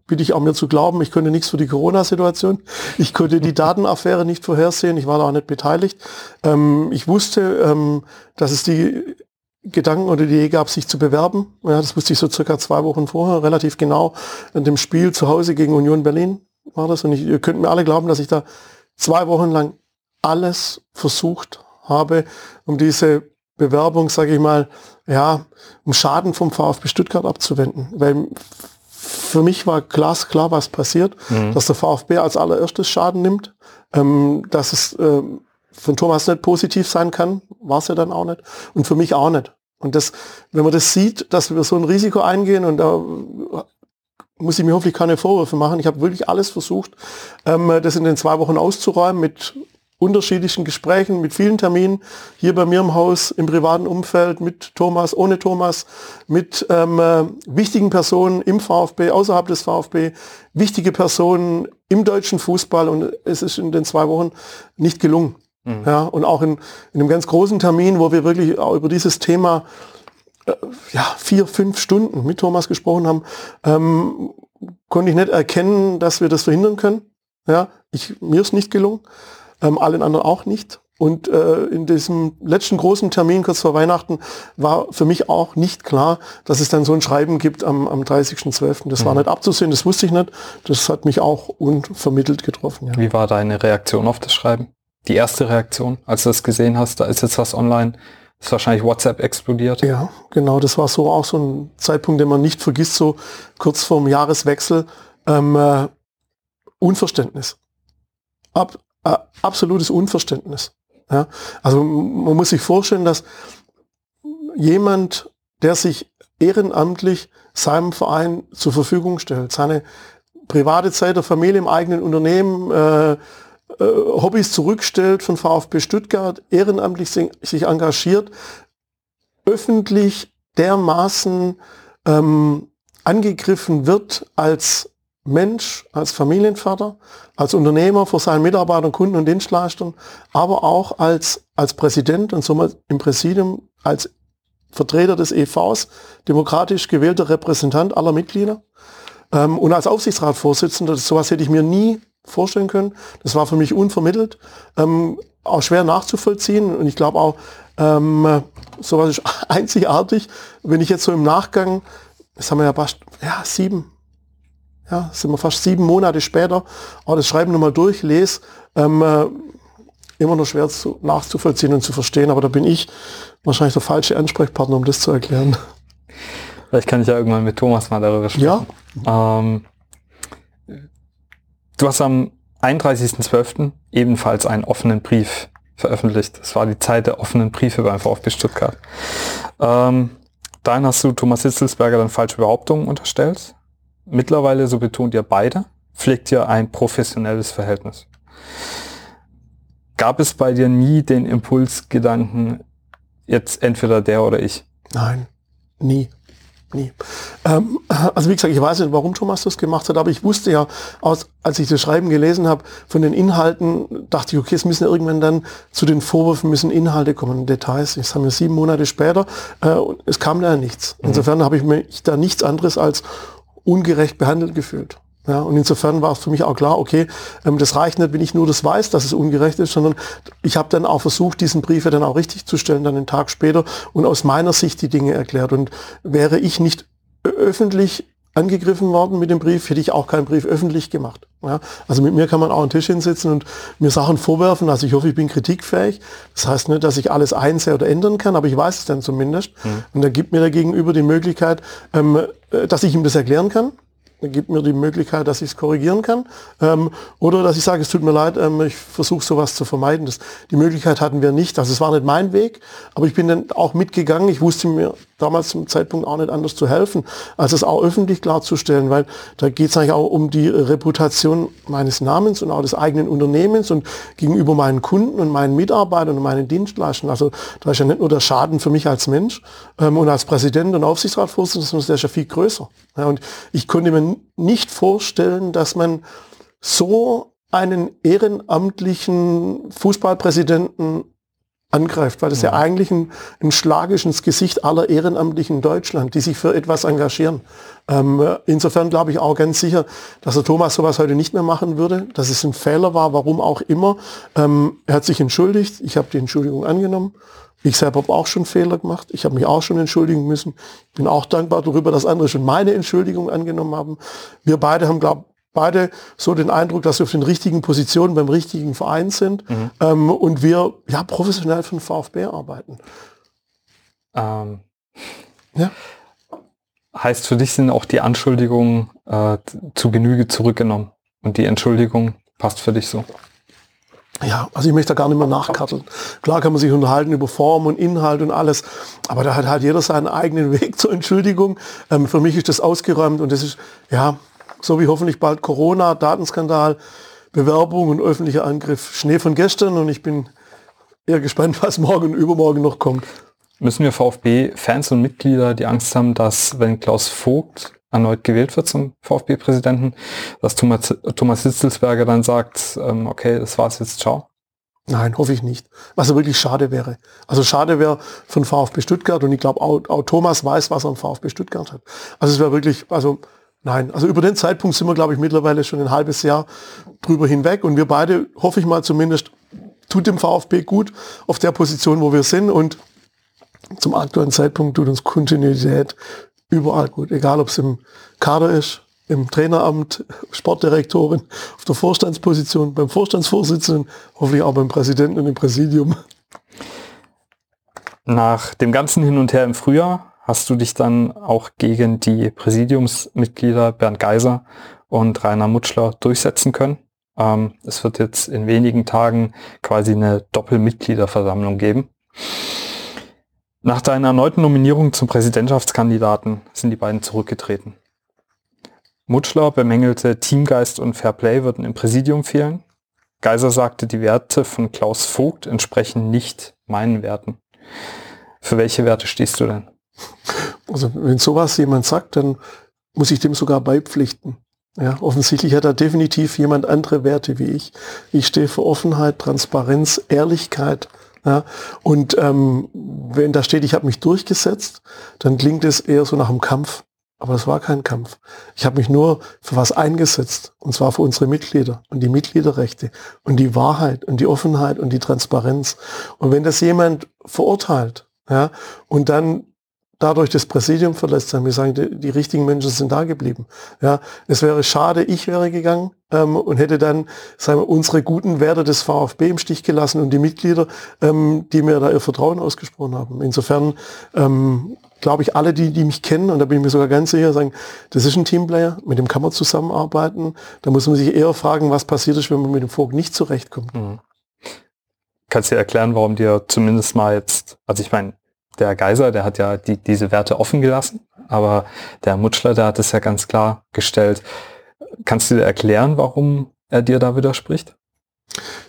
bitte ich auch mir zu glauben, ich konnte nichts für die Corona-Situation. Ich konnte die <laughs> Datenaffäre nicht vorhersehen, ich war da auch nicht beteiligt. Ähm, ich wusste, ähm, dass es die Gedanken oder die Idee gab, sich zu bewerben. Ja, das wusste ich so circa zwei Wochen vorher, relativ genau in dem Spiel zu Hause gegen Union Berlin war das. Und ich, ihr könnt mir alle glauben, dass ich da zwei Wochen lang alles versucht habe, um diese Bewerbung, sage ich mal, ja, um Schaden vom VfB Stuttgart abzuwenden. Weil für mich war glasklar, was passiert, mhm. dass der VfB als allererstes Schaden nimmt, ähm, dass es ähm, von Thomas nicht positiv sein kann, war es ja dann auch nicht und für mich auch nicht. Und das, wenn man das sieht, dass wir so ein Risiko eingehen und da muss ich mir hoffentlich keine Vorwürfe machen. Ich habe wirklich alles versucht, ähm, das in den zwei Wochen auszuräumen mit unterschiedlichen Gesprächen, mit vielen Terminen, hier bei mir im Haus, im privaten Umfeld, mit Thomas, ohne Thomas, mit ähm, äh, wichtigen Personen im VfB, außerhalb des VfB, wichtige Personen im deutschen Fußball und es ist in den zwei Wochen nicht gelungen. Mhm. Ja, und auch in, in einem ganz großen Termin, wo wir wirklich auch über dieses Thema äh, ja, vier, fünf Stunden mit Thomas gesprochen haben, ähm, konnte ich nicht erkennen, dass wir das verhindern können. Ja, ich, mir ist nicht gelungen ähm, allen anderen auch nicht. Und äh, in diesem letzten großen Termin kurz vor Weihnachten war für mich auch nicht klar, dass es dann so ein Schreiben gibt am, am 30.12. Das mhm. war nicht abzusehen, das wusste ich nicht. Das hat mich auch unvermittelt getroffen. Ja. Wie war deine Reaktion auf das Schreiben? Die erste Reaktion, als du das gesehen hast, da ist jetzt was online, ist wahrscheinlich WhatsApp explodiert. Ja, genau, das war so auch so ein Zeitpunkt, den man nicht vergisst, so kurz vorm Jahreswechsel. Ähm, äh, Unverständnis. Ab, absolutes Unverständnis. Ja? Also man muss sich vorstellen, dass jemand, der sich ehrenamtlich seinem Verein zur Verfügung stellt, seine private Zeit der Familie im eigenen Unternehmen, äh, äh, Hobbys zurückstellt von VfB Stuttgart, ehrenamtlich sich, sich engagiert, öffentlich dermaßen ähm, angegriffen wird als Mensch, als Familienvater, als Unternehmer vor seinen Mitarbeitern, Kunden und Dienstleistern, aber auch als, als Präsident und somit im Präsidium als Vertreter des EVs, demokratisch gewählter Repräsentant aller Mitglieder ähm, und als Aufsichtsratsvorsitzender. Sowas hätte ich mir nie vorstellen können. Das war für mich unvermittelt, ähm, auch schwer nachzuvollziehen und ich glaube auch, ähm, sowas ist <laughs> einzigartig, wenn ich jetzt so im Nachgang, das haben wir ja fast ja, sieben, ja, sind wir fast sieben Monate später, aber das Schreiben nochmal durchlese, ähm, äh, immer noch schwer zu, nachzuvollziehen und zu verstehen, aber da bin ich wahrscheinlich der falsche Ansprechpartner, um das zu erklären. Vielleicht kann ich ja irgendwann mit Thomas mal darüber sprechen. Ja. Ähm, du hast am 31.12. ebenfalls einen offenen Brief veröffentlicht. Das war die Zeit der offenen Briefe beim VfB Stuttgart. Ähm, dahin hast du Thomas Hitzelsberger dann falsche Behauptungen unterstellt mittlerweile, so betont ihr beide, pflegt ihr ein professionelles Verhältnis. Gab es bei dir nie den Impulsgedanken, jetzt entweder der oder ich? Nein, nie. Nie. Ähm, also wie gesagt, ich weiß nicht, warum Thomas das gemacht hat, aber ich wusste ja, aus, als ich das Schreiben gelesen habe, von den Inhalten, dachte ich, okay, es müssen ja irgendwann dann zu den Vorwürfen müssen Inhalte kommen, Details. Das haben wir sieben Monate später äh, und es kam da nichts. Mhm. Insofern habe ich mich da nichts anderes als ungerecht behandelt gefühlt. Ja, und insofern war es für mich auch klar, okay, ähm, das reicht nicht, wenn ich nur das weiß, dass es ungerecht ist, sondern ich habe dann auch versucht, diesen Brief ja dann auch richtig zu stellen, dann einen Tag später und aus meiner Sicht die Dinge erklärt. Und wäre ich nicht öffentlich angegriffen worden mit dem Brief, hätte ich auch keinen Brief öffentlich gemacht. Ja, also mit mir kann man auch einen Tisch hinsetzen und mir Sachen vorwerfen. Also ich hoffe, ich bin kritikfähig. Das heißt nicht, dass ich alles einsehe oder ändern kann, aber ich weiß es dann zumindest. Mhm. Und dann gibt mir der Gegenüber die Möglichkeit, ähm, äh, dass ich ihm das erklären kann gibt mir die Möglichkeit, dass ich es korrigieren kann. Ähm, oder dass ich sage, es tut mir leid, ähm, ich versuche sowas zu vermeiden. Das, die Möglichkeit hatten wir nicht. Also es war nicht mein Weg, aber ich bin dann auch mitgegangen. Ich wusste mir damals zum Zeitpunkt auch nicht anders zu helfen, als es auch öffentlich klarzustellen, weil da geht es eigentlich auch um die Reputation meines Namens und auch des eigenen Unternehmens und gegenüber meinen Kunden und meinen Mitarbeitern und meinen Dienstleistern. Also da ist ja nicht nur der Schaden für mich als Mensch ähm, und als Präsident und Aufsichtsratsvorsitzender, sondern der ist ja viel größer. Ja, und ich konnte mir nicht vorstellen, dass man so einen ehrenamtlichen Fußballpräsidenten angreift, weil das ja, ja eigentlich ein, ein Schlag ist ins Gesicht aller Ehrenamtlichen in Deutschland, die sich für etwas engagieren. Ähm, insofern glaube ich auch ganz sicher, dass der Thomas sowas heute nicht mehr machen würde, dass es ein Fehler war, warum auch immer. Ähm, er hat sich entschuldigt, ich habe die Entschuldigung angenommen. Ich selber habe auch schon Fehler gemacht. Ich habe mich auch schon entschuldigen müssen. Ich bin auch dankbar darüber, dass andere schon meine Entschuldigung angenommen haben. Wir beide haben, glaube beide so den Eindruck, dass wir auf den richtigen Positionen beim richtigen Verein sind mhm. ähm, und wir ja professionell für den VfB arbeiten. Ähm, ja. Heißt für dich sind auch die Anschuldigungen äh, zu Genüge zurückgenommen und die Entschuldigung passt für dich so? Ja, also ich möchte da gar nicht mehr nachkarteln. Klar kann man sich unterhalten über Form und Inhalt und alles, aber da hat halt jeder seinen eigenen <laughs> Weg zur Entschuldigung. Ähm, für mich ist das ausgeräumt und das ist, ja, so wie hoffentlich bald Corona, Datenskandal, Bewerbung und öffentlicher Angriff. Schnee von gestern und ich bin eher gespannt, was morgen und übermorgen noch kommt. Müssen wir VfB-Fans und Mitglieder die Angst haben, dass wenn Klaus Vogt erneut gewählt wird zum VfB-Präsidenten, dass Thomas, Thomas Hitzelsberger dann sagt, ähm, okay, das war's jetzt, ciao? Nein, hoffe ich nicht. Was wirklich schade wäre. Also schade wäre von VfB Stuttgart und ich glaube auch, auch Thomas weiß, was er am VfB Stuttgart hat. Also es wäre wirklich, also Nein, also über den Zeitpunkt sind wir, glaube ich, mittlerweile schon ein halbes Jahr drüber hinweg und wir beide, hoffe ich mal zumindest, tut dem VfB gut auf der Position, wo wir sind und zum aktuellen Zeitpunkt tut uns Kontinuität überall gut, egal ob es im Kader ist, im Traineramt, Sportdirektorin, auf der Vorstandsposition, beim Vorstandsvorsitzenden, hoffentlich auch beim Präsidenten und im Präsidium. Nach dem ganzen Hin und Her im Frühjahr hast du dich dann auch gegen die Präsidiumsmitglieder Bernd Geiser und Rainer Mutschler durchsetzen können. Ähm, es wird jetzt in wenigen Tagen quasi eine Doppelmitgliederversammlung geben. Nach deiner erneuten Nominierung zum Präsidentschaftskandidaten sind die beiden zurückgetreten. Mutschler bemängelte Teamgeist und Fairplay würden im Präsidium fehlen. Geiser sagte, die Werte von Klaus Vogt entsprechen nicht meinen Werten. Für welche Werte stehst du denn? Also wenn sowas jemand sagt, dann muss ich dem sogar beipflichten. Ja, offensichtlich hat er definitiv jemand andere Werte wie ich. Ich stehe für Offenheit, Transparenz, Ehrlichkeit. Ja, und ähm, wenn da steht, ich habe mich durchgesetzt, dann klingt es eher so nach einem Kampf. Aber es war kein Kampf. Ich habe mich nur für was eingesetzt. Und zwar für unsere Mitglieder und die Mitgliederrechte und die Wahrheit und die Offenheit und die Transparenz. Und wenn das jemand verurteilt, ja, und dann dadurch das Präsidium verlässt, haben wir sagen, die, die, richtigen Menschen sind da geblieben. Ja, es wäre schade, ich wäre gegangen ähm, und hätte dann sagen wir, unsere guten Werte des VfB im Stich gelassen und die Mitglieder, ähm, die mir da ihr Vertrauen ausgesprochen haben. Insofern ähm, glaube ich, alle, die, die mich kennen, und da bin ich mir sogar ganz sicher, sagen, das ist ein Teamplayer, mit dem kann man zusammenarbeiten. Da muss man sich eher fragen, was passiert ist, wenn man mit dem Vogt nicht zurechtkommt. Mhm. Kannst du dir erklären, warum dir zumindest mal jetzt, also ich meine, der Geiser, der hat ja die, diese Werte offen gelassen, aber der Mutschler, der hat es ja ganz klar gestellt. Kannst du dir erklären, warum er dir da widerspricht?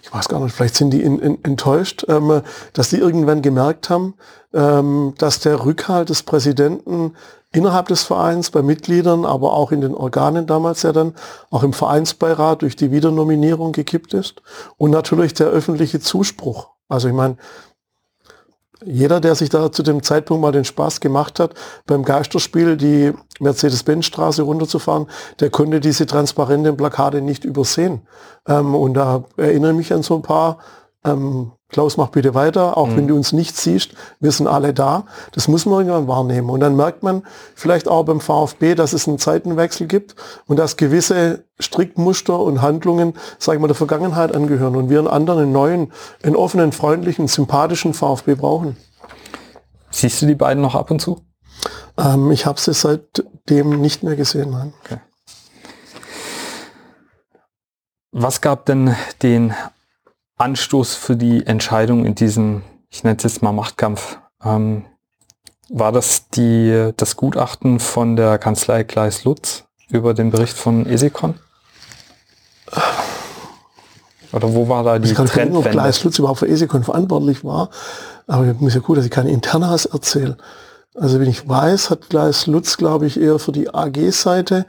Ich weiß gar nicht, vielleicht sind die in, in, enttäuscht, ähm, dass die irgendwann gemerkt haben, ähm, dass der Rückhalt des Präsidenten innerhalb des Vereins, bei Mitgliedern, aber auch in den Organen damals ja dann, auch im Vereinsbeirat durch die Wiedernominierung gekippt ist und natürlich der öffentliche Zuspruch. Also ich meine, jeder, der sich da zu dem Zeitpunkt mal den Spaß gemacht hat, beim Geisterspiel die Mercedes-Benz-Straße runterzufahren, der konnte diese transparenten Plakate nicht übersehen. Ähm, und da erinnere ich mich an so ein paar ähm, Klaus, mach bitte weiter, auch mhm. wenn du uns nicht siehst, wir sind alle da. Das muss man irgendwann wahrnehmen. Und dann merkt man vielleicht auch beim VfB, dass es einen Zeitenwechsel gibt und dass gewisse Strickmuster und Handlungen, sage ich mal, der Vergangenheit angehören und wir einen anderen, einen neuen, einen offenen, freundlichen, sympathischen VfB brauchen. Siehst du die beiden noch ab und zu? Ähm, ich habe sie seitdem nicht mehr gesehen. Nein. Okay. Was gab denn den Anstoß für die Entscheidung in diesem, ich nenne es jetzt mal Machtkampf, ähm, war das die, das Gutachten von der Kanzlei Kleis Lutz über den Bericht von Esikon? Oder wo war da die ich kann Trendwende? ob Kleis Lutz überhaupt für Esikon verantwortlich war, aber mir ist ja gut, dass ich keine Internas erzähle. Also wenn ich weiß, hat Gleis Lutz, glaube ich, eher für die AG-Seite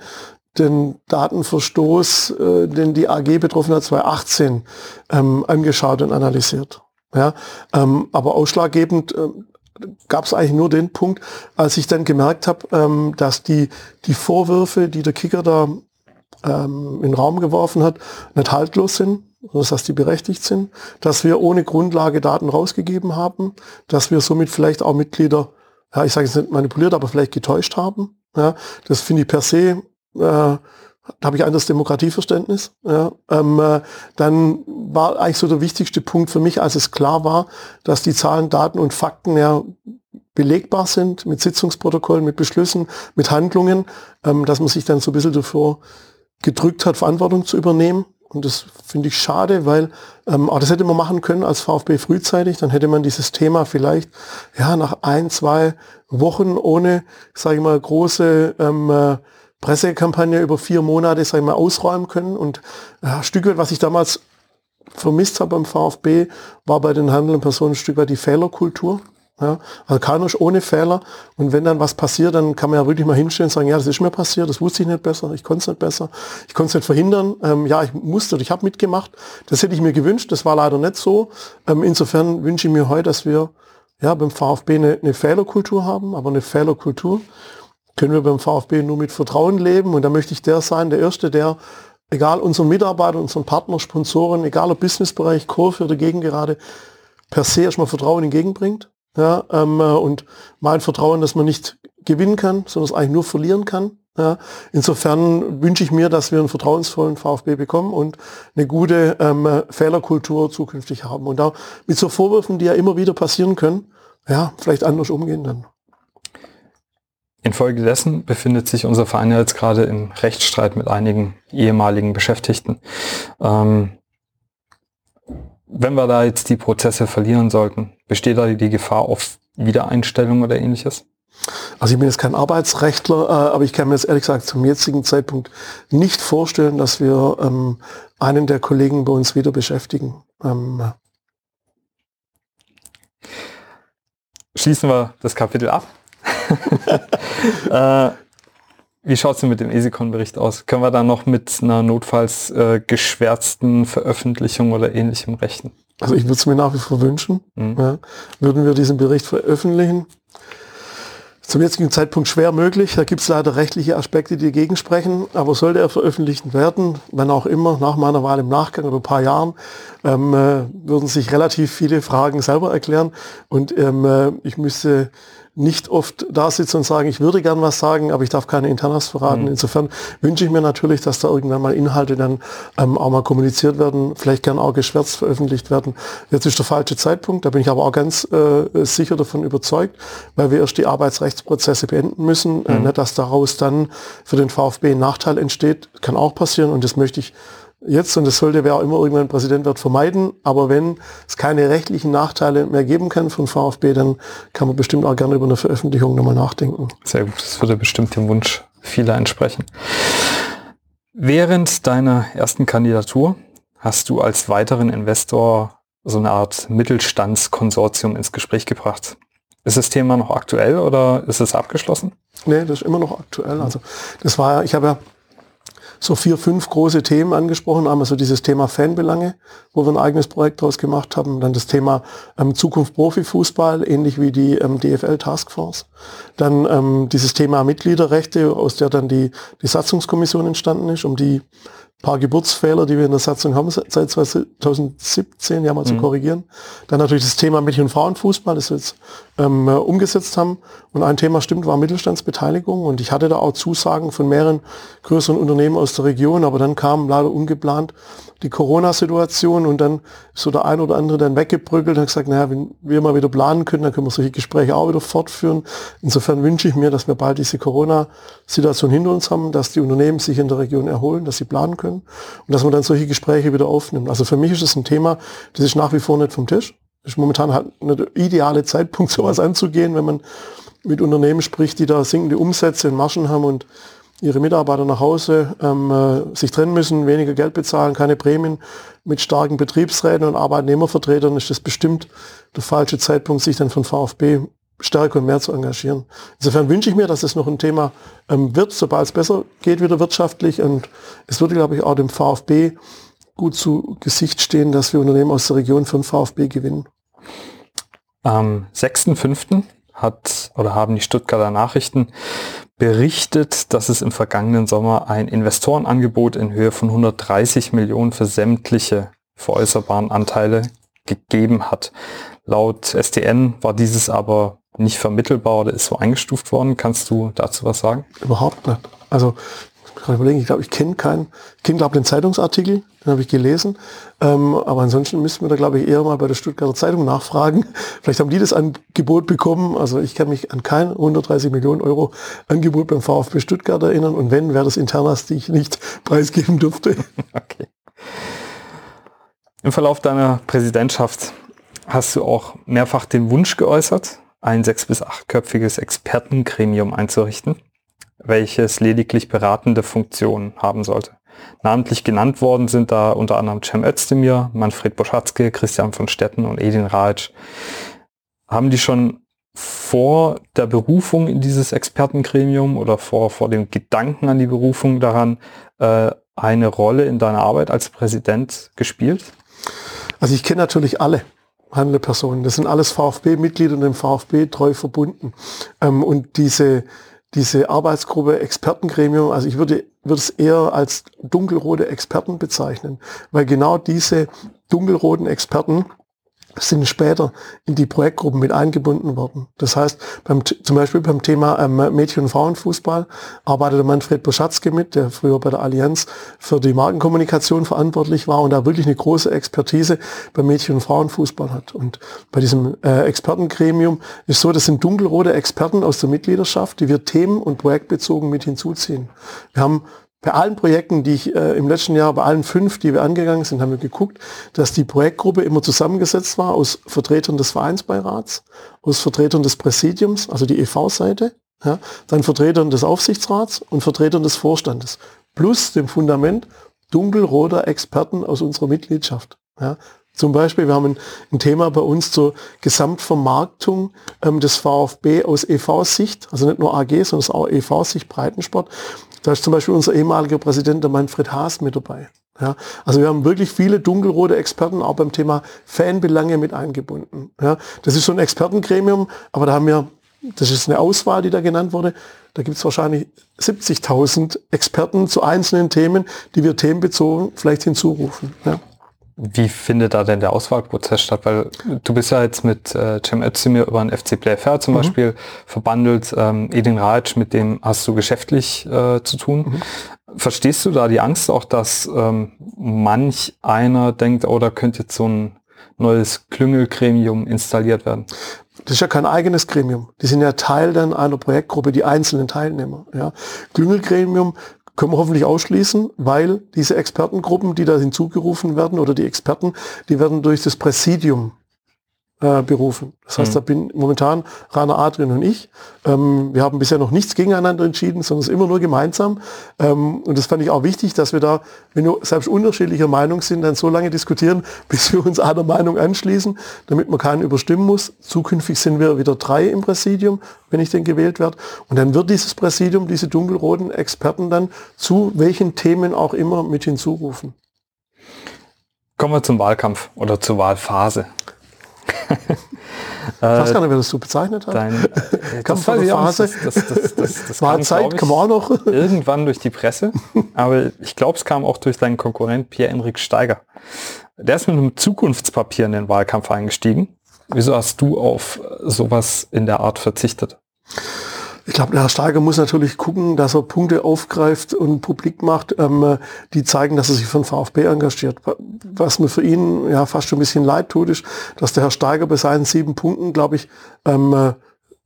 den Datenverstoß, äh, den die AG betroffen hat, 2018 ähm, angeschaut und analysiert. Ja, ähm, aber ausschlaggebend äh, gab es eigentlich nur den Punkt, als ich dann gemerkt habe, ähm, dass die, die Vorwürfe, die der Kicker da ähm, in den Raum geworfen hat, nicht haltlos sind, dass die berechtigt sind, dass wir ohne Grundlage Daten rausgegeben haben, dass wir somit vielleicht auch Mitglieder, ja, ich sage jetzt nicht manipuliert, aber vielleicht getäuscht haben. Ja, das finde ich per se äh, habe ich ein das Demokratieverständnis. Ja, ähm, äh, dann war eigentlich so der wichtigste Punkt für mich, als es klar war, dass die Zahlen, Daten und Fakten ja belegbar sind mit Sitzungsprotokollen, mit Beschlüssen, mit Handlungen, ähm, dass man sich dann so ein bisschen davor gedrückt hat, Verantwortung zu übernehmen. Und das finde ich schade, weil ähm, auch das hätte man machen können als VfB frühzeitig. Dann hätte man dieses Thema vielleicht ja nach ein, zwei Wochen ohne, sage ich mal, große ähm, äh, Pressekampagne über vier Monate, sag ich mal, ausräumen können. Und ja, Stück weit, was ich damals vermisst habe beim VfB, war bei den handelnden Personen ein Stück weit die Fehlerkultur. Ja, also keiner ist ohne Fehler. Und wenn dann was passiert, dann kann man ja wirklich mal hinstellen und sagen, ja, das ist mir passiert, das wusste ich nicht besser, ich konnte es nicht besser, ich konnte es nicht verhindern. Ähm, ja, ich musste, ich habe mitgemacht. Das hätte ich mir gewünscht, das war leider nicht so. Ähm, insofern wünsche ich mir heute, dass wir ja, beim VfB eine, eine Fehlerkultur haben, aber eine Fehlerkultur, können wir beim VfB nur mit Vertrauen leben. Und da möchte ich der sein, der Erste, der, egal unseren Mitarbeitern, unseren Partner, Sponsoren, egal ob Businessbereich, Kurve oder gerade per se erstmal Vertrauen entgegenbringt. Ja, ähm, äh, und mein Vertrauen, dass man nicht gewinnen kann, sondern es eigentlich nur verlieren kann. Ja, insofern wünsche ich mir, dass wir einen vertrauensvollen VfB bekommen und eine gute ähm, Fehlerkultur zukünftig haben. Und da mit so Vorwürfen, die ja immer wieder passieren können, ja, vielleicht anders umgehen dann. Infolgedessen befindet sich unser Verein jetzt gerade im Rechtsstreit mit einigen ehemaligen Beschäftigten. Ähm, wenn wir da jetzt die Prozesse verlieren sollten, besteht da die Gefahr auf Wiedereinstellung oder ähnliches? Also ich bin jetzt kein Arbeitsrechtler, äh, aber ich kann mir jetzt ehrlich gesagt zum jetzigen Zeitpunkt nicht vorstellen, dass wir ähm, einen der Kollegen bei uns wieder beschäftigen. Ähm, Schließen wir das Kapitel ab. <laughs> äh, wie schaut es denn mit dem ESICON-Bericht aus? Können wir da noch mit einer notfalls äh, geschwärzten Veröffentlichung oder ähnlichem rechnen? Also ich würde es mir nach wie vor wünschen. Mhm. Ja. Würden wir diesen Bericht veröffentlichen? Zum jetzigen Zeitpunkt schwer möglich. Da gibt es leider rechtliche Aspekte, die dagegen sprechen. Aber sollte er veröffentlicht werden, wenn auch immer, nach meiner Wahl im Nachgang oder ein paar Jahren, ähm, äh, würden sich relativ viele Fragen selber erklären. Und ähm, äh, ich müsste nicht oft da sitze und sage, ich würde gern was sagen, aber ich darf keine Internas verraten. Mhm. Insofern wünsche ich mir natürlich, dass da irgendwann mal Inhalte dann ähm, auch mal kommuniziert werden, vielleicht gern auch geschwärzt veröffentlicht werden. Jetzt ist der falsche Zeitpunkt, da bin ich aber auch ganz äh, sicher davon überzeugt, weil wir erst die Arbeitsrechtsprozesse beenden müssen, äh, mhm. äh, dass daraus dann für den VfB ein Nachteil entsteht, kann auch passieren und das möchte ich jetzt, und das sollte wer auch immer irgendwann Präsident wird, vermeiden. Aber wenn es keine rechtlichen Nachteile mehr geben kann von VfB, dann kann man bestimmt auch gerne über eine Veröffentlichung nochmal nachdenken. Sehr gut, das würde bestimmt dem Wunsch vieler entsprechen. Während deiner ersten Kandidatur hast du als weiteren Investor so eine Art Mittelstandskonsortium ins Gespräch gebracht. Ist das Thema noch aktuell oder ist es abgeschlossen? Nee, das ist immer noch aktuell. Also das war, ich habe ja so vier, fünf große Themen angesprochen. Einmal so dieses Thema Fanbelange, wo wir ein eigenes Projekt daraus gemacht haben. Dann das Thema ähm, Zukunft Profifußball, ähnlich wie die ähm, DFL Taskforce. Dann ähm, dieses Thema Mitgliederrechte, aus der dann die, die Satzungskommission entstanden ist, um die paar Geburtsfehler, die wir in der Satzung haben seit 2017, ja mal mhm. zu korrigieren. Dann natürlich das Thema Mädchen- und Frauenfußball, das wir jetzt ähm, äh, umgesetzt haben. Und ein Thema stimmt, war Mittelstandsbeteiligung. Und ich hatte da auch Zusagen von mehreren größeren Unternehmen aus der Region, aber dann kam leider ungeplant die Corona-Situation und dann ist so der ein oder andere dann weggebrückelt und hat gesagt, naja, wenn wir mal wieder planen können, dann können wir solche Gespräche auch wieder fortführen. Insofern wünsche ich mir, dass wir bald diese Corona-Situation hinter uns haben, dass die Unternehmen sich in der Region erholen, dass sie planen können und dass man dann solche Gespräche wieder aufnimmt. Also für mich ist es ein Thema, das ist nach wie vor nicht vom Tisch. Ist momentan halt der ideale Zeitpunkt, <laughs> sowas anzugehen, wenn man mit Unternehmen spricht, die da sinkende Umsätze und Marschen haben und ihre Mitarbeiter nach Hause ähm, äh, sich trennen müssen, weniger Geld bezahlen, keine Prämien, mit starken Betriebsräten und Arbeitnehmervertretern ist das bestimmt der falsche Zeitpunkt, sich dann von VfB stärker und mehr zu engagieren. Insofern wünsche ich mir, dass es noch ein Thema ähm, wird, sobald es besser geht wieder wirtschaftlich und es würde, glaube ich, auch dem VfB gut zu Gesicht stehen, dass wir Unternehmen aus der Region für den VfB gewinnen. Am 6.5. hat oder haben die Stuttgarter Nachrichten berichtet, dass es im vergangenen Sommer ein Investorenangebot in Höhe von 130 Millionen für sämtliche veräußerbaren Anteile gegeben hat. Laut SDN war dieses aber nicht vermittelbar oder ist so eingestuft worden. Kannst du dazu was sagen? Überhaupt nicht. Also ich kann überlegen, ich glaube, ich kenne keinen, ich kenne glaube den Zeitungsartikel, den habe ich gelesen, ähm, aber ansonsten müssten wir da glaube ich eher mal bei der Stuttgarter Zeitung nachfragen. <laughs> Vielleicht haben die das Angebot bekommen, also ich kann mich an kein 130 Millionen Euro Angebot beim VfB Stuttgart erinnern und wenn, wäre das Internas, die ich nicht <laughs> preisgeben durfte. <laughs> Okay. Im Verlauf deiner Präsidentschaft hast du auch mehrfach den Wunsch geäußert, ein sechs- bis achtköpfiges Expertengremium einzurichten, welches lediglich beratende Funktionen haben sollte. Namentlich genannt worden sind da unter anderem Cem Özdemir, Manfred Boschatzke, Christian von Stetten und Edin Raj. Haben die schon vor der Berufung in dieses Expertengremium oder vor, vor dem Gedanken an die Berufung daran äh, eine Rolle in deiner Arbeit als Präsident gespielt? Also ich kenne natürlich alle handelnde Personen. Das sind alles VfB-Mitglieder und dem VfB treu verbunden. Ähm, und diese, diese Arbeitsgruppe Expertengremium, also ich würde, würde es eher als dunkelrote Experten bezeichnen, weil genau diese dunkelroten Experten sind später in die Projektgruppen mit eingebunden worden. Das heißt, beim, zum Beispiel beim Thema ähm, Mädchen- und Frauenfußball arbeitete Manfred Boschatzke mit, der früher bei der Allianz für die Markenkommunikation verantwortlich war und da wirklich eine große Expertise beim Mädchen- und Frauenfußball hat. Und bei diesem äh, Expertengremium ist so, das sind dunkelrote Experten aus der Mitgliedschaft, die wir themen- und projektbezogen mit hinzuziehen. Wir haben bei allen Projekten, die ich äh, im letzten Jahr, bei allen fünf, die wir angegangen sind, haben wir geguckt, dass die Projektgruppe immer zusammengesetzt war aus Vertretern des Vereinsbeirats, aus Vertretern des Präsidiums, also die EV-Seite, ja, dann Vertretern des Aufsichtsrats und Vertretern des Vorstandes, plus dem Fundament dunkelroter Experten aus unserer Mitgliedschaft. Ja. Zum Beispiel, wir haben ein, Thema bei uns zur Gesamtvermarktung ähm, des VfB aus EV-Sicht, also nicht nur AG, sondern auch EV-Sicht Breitensport. Da ist zum Beispiel unser ehemaliger Präsident, der Manfred Haas, mit dabei. Ja, also wir haben wirklich viele dunkelrote Experten auch beim Thema Fanbelange mit eingebunden. Ja, das ist so ein Expertengremium, aber da haben wir, das ist eine Auswahl, die da genannt wurde, da gibt es wahrscheinlich 70.000 Experten zu einzelnen Themen, die wir themenbezogen vielleicht hinzurufen. Ja. Wie findet da denn der Auswahlprozess statt? Weil du bist ja jetzt mit äh, Cem Özdemir über einen FC Playfair zum mhm. Beispiel verbandelt. Ähm, Edin Raj, mit dem hast du geschäftlich äh, zu tun. Mhm. Verstehst du da die Angst auch, dass ähm, manch einer denkt, oh, da könnte jetzt so ein neues Klüngelgremium installiert werden? Das ist ja kein eigenes Gremium. Die sind ja Teil dann einer Projektgruppe, die einzelnen Teilnehmer. Ja. Klüngelgremium können wir hoffentlich ausschließen, weil diese Expertengruppen, die da hinzugerufen werden oder die Experten, die werden durch das Präsidium äh, berufen. Das heißt, mhm. da bin momentan Rainer Adrian und ich. Ähm, wir haben bisher noch nichts gegeneinander entschieden, sondern es ist immer nur gemeinsam. Ähm, und das fand ich auch wichtig, dass wir da, wenn wir selbst unterschiedlicher Meinung sind, dann so lange diskutieren, <laughs> bis wir uns einer Meinung anschließen, damit man keinen überstimmen muss. Zukünftig sind wir wieder drei im Präsidium, wenn ich denn gewählt werde. Und dann wird dieses Präsidium, diese dunkelroten Experten dann zu welchen Themen auch immer mit hinzurufen. Kommen wir zum Wahlkampf oder zur Wahlphase. Ich weiß gar nicht, wer das so bezeichnet hat. Dein, äh, <laughs> das auch, das, das, das, das, das <laughs> War kam, Zeit, kam auch noch. <laughs> irgendwann durch die Presse. Aber ich glaube, es kam auch durch deinen Konkurrent Pierre-Enrik Steiger. Der ist mit einem Zukunftspapier in den Wahlkampf eingestiegen. Wieso hast du auf sowas in der Art verzichtet? Ich glaube, der Herr Steiger muss natürlich gucken, dass er Punkte aufgreift und publik macht, ähm, die zeigen, dass er sich für den VfB engagiert. Was mir für ihn ja fast schon ein bisschen leid tut, ist, dass der Herr Steiger bei seinen sieben Punkten, glaube ich, ähm,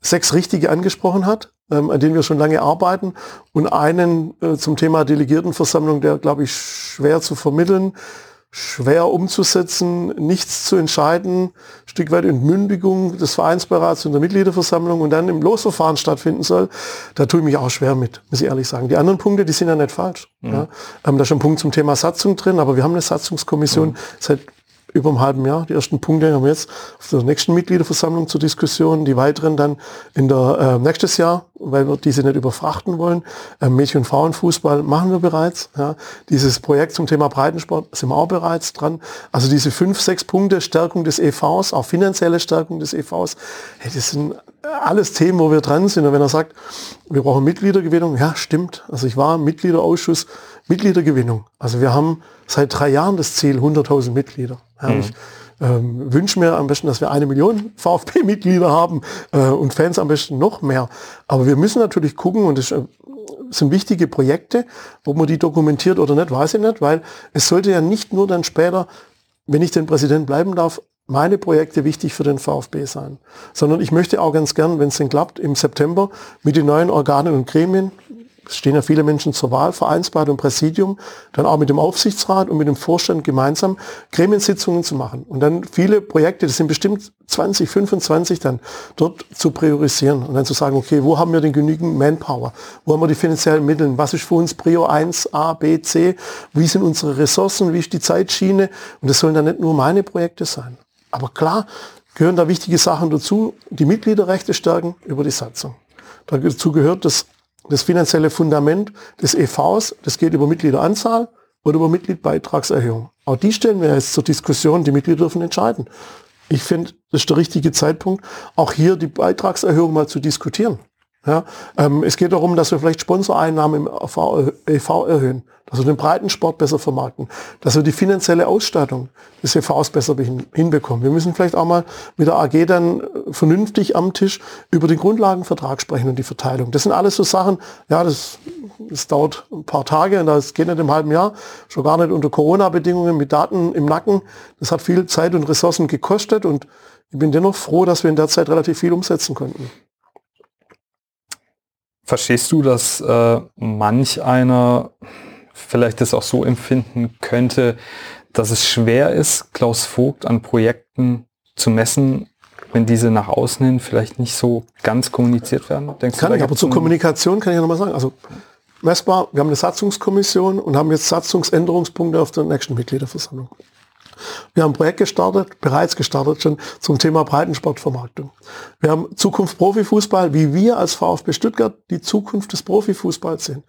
sechs richtige angesprochen hat, ähm, an denen wir schon lange arbeiten und einen äh, zum Thema Delegiertenversammlung, der, glaube ich, schwer zu vermitteln schwer umzusetzen, nichts zu entscheiden, Stück weit Entmündigung des Vereinsberats und der Mitgliederversammlung und dann im Losverfahren stattfinden soll, da tue ich mich auch schwer mit, muss ich ehrlich sagen. Die anderen Punkte, die sind ja nicht falsch. Mhm. Ja. Ähm, da ist ein Punkt zum Thema Satzung drin, aber wir haben eine Satzungskommission mhm. seit über einem halben Jahr. Die ersten Punkte haben wir jetzt auf der nächsten Mitgliederversammlung zur Diskussion, die weiteren dann in der äh, nächstes Jahr weil wir diese nicht überfrachten wollen. Ähm, Mädchen- und Frauenfußball machen wir bereits. Ja. Dieses Projekt zum Thema Breitensport sind wir auch bereits dran. Also diese fünf, sechs Punkte Stärkung des EVs, auch finanzielle Stärkung des EVs, hey, das sind alles Themen, wo wir dran sind. Und wenn er sagt, wir brauchen Mitgliedergewinnung, ja, stimmt. Also ich war im Mitgliederausschuss, Mitgliedergewinnung. Also wir haben seit drei Jahren das Ziel 100.000 Mitglieder. Ja, mhm. Ich ähm, wünsche mir am besten, dass wir eine Million <laughs> VfB-Mitglieder haben äh, und Fans am besten noch mehr. Aber wir müssen natürlich gucken und das äh, sind wichtige Projekte, ob man die dokumentiert oder nicht, weiß ich nicht, weil es sollte ja nicht nur dann später, wenn ich den Präsident bleiben darf, meine Projekte wichtig für den VfB sein, sondern ich möchte auch ganz gern, wenn es denn klappt, im September mit den neuen Organen und Gremien, es stehen ja viele Menschen zur Wahl, Vereinsbad und Präsidium, dann auch mit dem Aufsichtsrat und mit dem Vorstand gemeinsam Gremiensitzungen zu machen und dann viele Projekte, das sind bestimmt 20, 25 dann, dort zu priorisieren und dann zu sagen, okay, wo haben wir denn genügend Manpower? Wo haben wir die finanziellen Mittel? Was ist für uns Prio 1, A, B, C? Wie sind unsere Ressourcen? Wie ist die Zeitschiene? Und das sollen dann nicht nur meine Projekte sein. Aber klar gehören da wichtige Sachen dazu, die Mitgliederrechte stärken über die Satzung. Dazu gehört das das finanzielle Fundament des EVs, das geht über Mitgliederanzahl oder über Mitgliedbeitragserhöhung. Auch die stellen wir jetzt zur Diskussion, die Mitglieder dürfen entscheiden. Ich finde, das ist der richtige Zeitpunkt, auch hier die Beitragserhöhung mal zu diskutieren. Ja, ähm, es geht darum, dass wir vielleicht Sponsoreinnahmen im EV erhöhen, dass wir den Breitensport besser vermarkten, dass wir die finanzielle Ausstattung des EVs besser hinbekommen. Wir müssen vielleicht auch mal mit der AG dann äh, vernünftig am Tisch über den Grundlagenvertrag sprechen und die Verteilung. Das sind alles so Sachen, ja, das, das dauert ein paar Tage und das geht nicht im halben Jahr, schon gar nicht unter Corona-Bedingungen mit Daten im Nacken. Das hat viel Zeit und Ressourcen gekostet und ich bin dennoch froh, dass wir in der Zeit relativ viel umsetzen konnten. Verstehst du, dass äh, manch einer vielleicht das auch so empfinden könnte, dass es schwer ist, Klaus Vogt an Projekten zu messen, wenn diese nach außen hin vielleicht nicht so ganz kommuniziert werden? Denkst kann du, ich, aber zur Kommunikation kann ich ja nochmal sagen. Also messbar, wir haben eine Satzungskommission und haben jetzt Satzungsänderungspunkte auf der nächsten Mitgliederversammlung. Wir haben ein Projekt gestartet, bereits gestartet schon zum Thema Breitensportvermarktung. Wir haben Zukunft Profifußball, wie wir als VfB Stuttgart die Zukunft des Profifußballs sehen.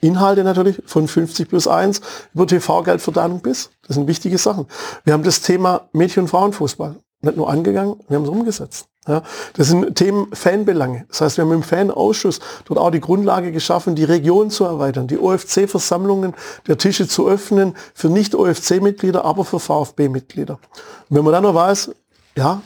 Inhalte natürlich von 50 plus 1 über TV-Geldverteilung bis. Das sind wichtige Sachen. Wir haben das Thema Mädchen- und Frauenfußball nicht nur angegangen, wir haben es umgesetzt. Ja, das sind Themen Fanbelange. Das heißt, wir haben im Fanausschuss dort auch die Grundlage geschaffen, die Region zu erweitern, die OFC-Versammlungen der Tische zu öffnen für Nicht-OFC-Mitglieder, aber für VfB-Mitglieder. Wenn man dann noch weiß, ja,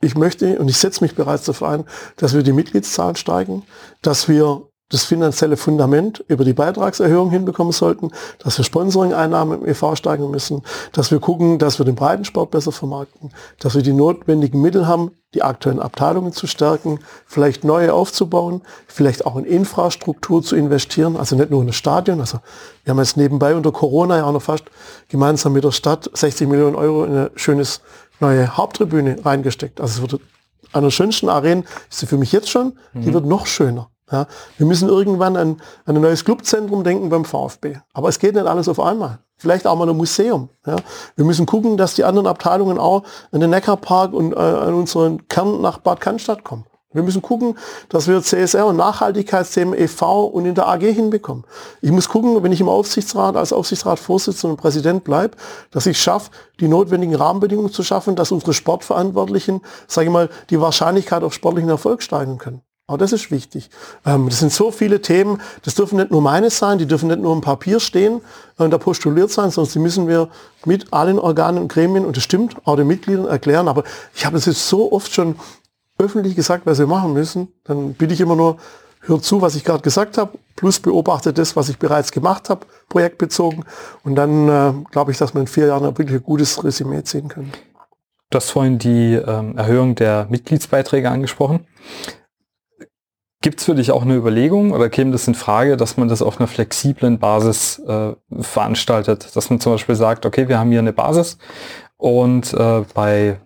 ich möchte und ich setze mich bereits dafür ein, dass wir die Mitgliedszahlen steigen, dass wir das finanzielle Fundament über die Beitragserhöhung hinbekommen sollten, dass wir Sponsoring-Einnahmen im EV steigen müssen, dass wir gucken, dass wir den Breitensport besser vermarkten, dass wir die notwendigen Mittel haben, die aktuellen Abteilungen zu stärken, vielleicht neue aufzubauen, vielleicht auch in Infrastruktur zu investieren, also nicht nur in das Stadion. Also wir haben jetzt nebenbei unter Corona ja auch noch fast gemeinsam mit der Stadt 60 Millionen Euro in eine schönes neue Haupttribüne reingesteckt. Also es wird der schönsten Arena, ist sie für mich jetzt schon, die mhm. wird noch schöner. Ja, wir müssen irgendwann an, an ein neues Clubzentrum denken beim VfB. Aber es geht nicht alles auf einmal. Vielleicht auch mal ein Museum. Ja. Wir müssen gucken, dass die anderen Abteilungen auch an den Neckarpark und äh, an unseren Kern nach Bad Cannstatt kommen. Wir müssen gucken, dass wir CSR und Nachhaltigkeitsthemen e.V. und in der AG hinbekommen. Ich muss gucken, wenn ich im Aufsichtsrat als Aufsichtsratsvorsitzender und Präsident bleibe, dass ich schaffe, die notwendigen Rahmenbedingungen zu schaffen, dass unsere Sportverantwortlichen, sage ich mal, die Wahrscheinlichkeit auf sportlichen Erfolg steigern können. Auch das ist wichtig. Ähm, das sind so viele Themen, das dürfen nicht nur meine sein, die dürfen nicht nur im Papier stehen und da postuliert sein, sondern die müssen wir mit allen Organen und Gremien, und das stimmt, auch den Mitgliedern erklären. Aber ich habe es jetzt so oft schon öffentlich gesagt, was wir machen müssen. Dann bitte ich immer nur, hört zu, was ich gerade gesagt habe, plus beobachtet das, was ich bereits gemacht habe, projektbezogen. Und dann äh, glaube ich, dass wir in vier Jahren wirklich ein gutes Resümee ziehen können. Du hast vorhin die ähm, Erhöhung der Mitgliedsbeiträge angesprochen. Gibt es für dich auch eine Überlegung oder käme das in Frage, dass man das auf einer flexiblen Basis äh, veranstaltet? Dass man zum Beispiel sagt, okay, wir haben hier eine Basis und äh, bei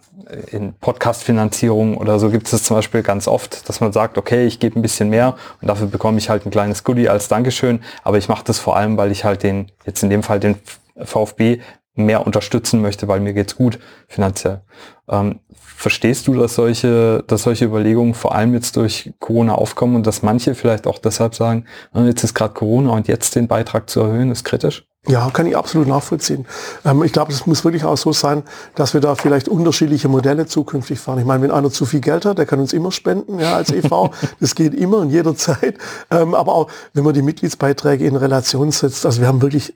in Podcast-Finanzierung oder so gibt es zum Beispiel ganz oft, dass man sagt, okay, ich gebe ein bisschen mehr und dafür bekomme ich halt ein kleines Goodie als Dankeschön, aber ich mache das vor allem, weil ich halt den, jetzt in dem Fall den VfB mehr unterstützen möchte, weil mir geht's gut finanziell. Ähm, verstehst du, dass solche, dass solche Überlegungen vor allem jetzt durch Corona aufkommen und dass manche vielleicht auch deshalb sagen, ah, jetzt ist gerade Corona und jetzt den Beitrag zu erhöhen, ist kritisch? Ja, kann ich absolut nachvollziehen. Ähm, ich glaube, es muss wirklich auch so sein, dass wir da vielleicht unterschiedliche Modelle zukünftig fahren. Ich meine, wenn einer zu viel Geld hat, der kann uns immer spenden, ja, als EV. <laughs> das geht immer und jederzeit. Ähm, aber auch, wenn man die Mitgliedsbeiträge in Relation setzt, also wir haben wirklich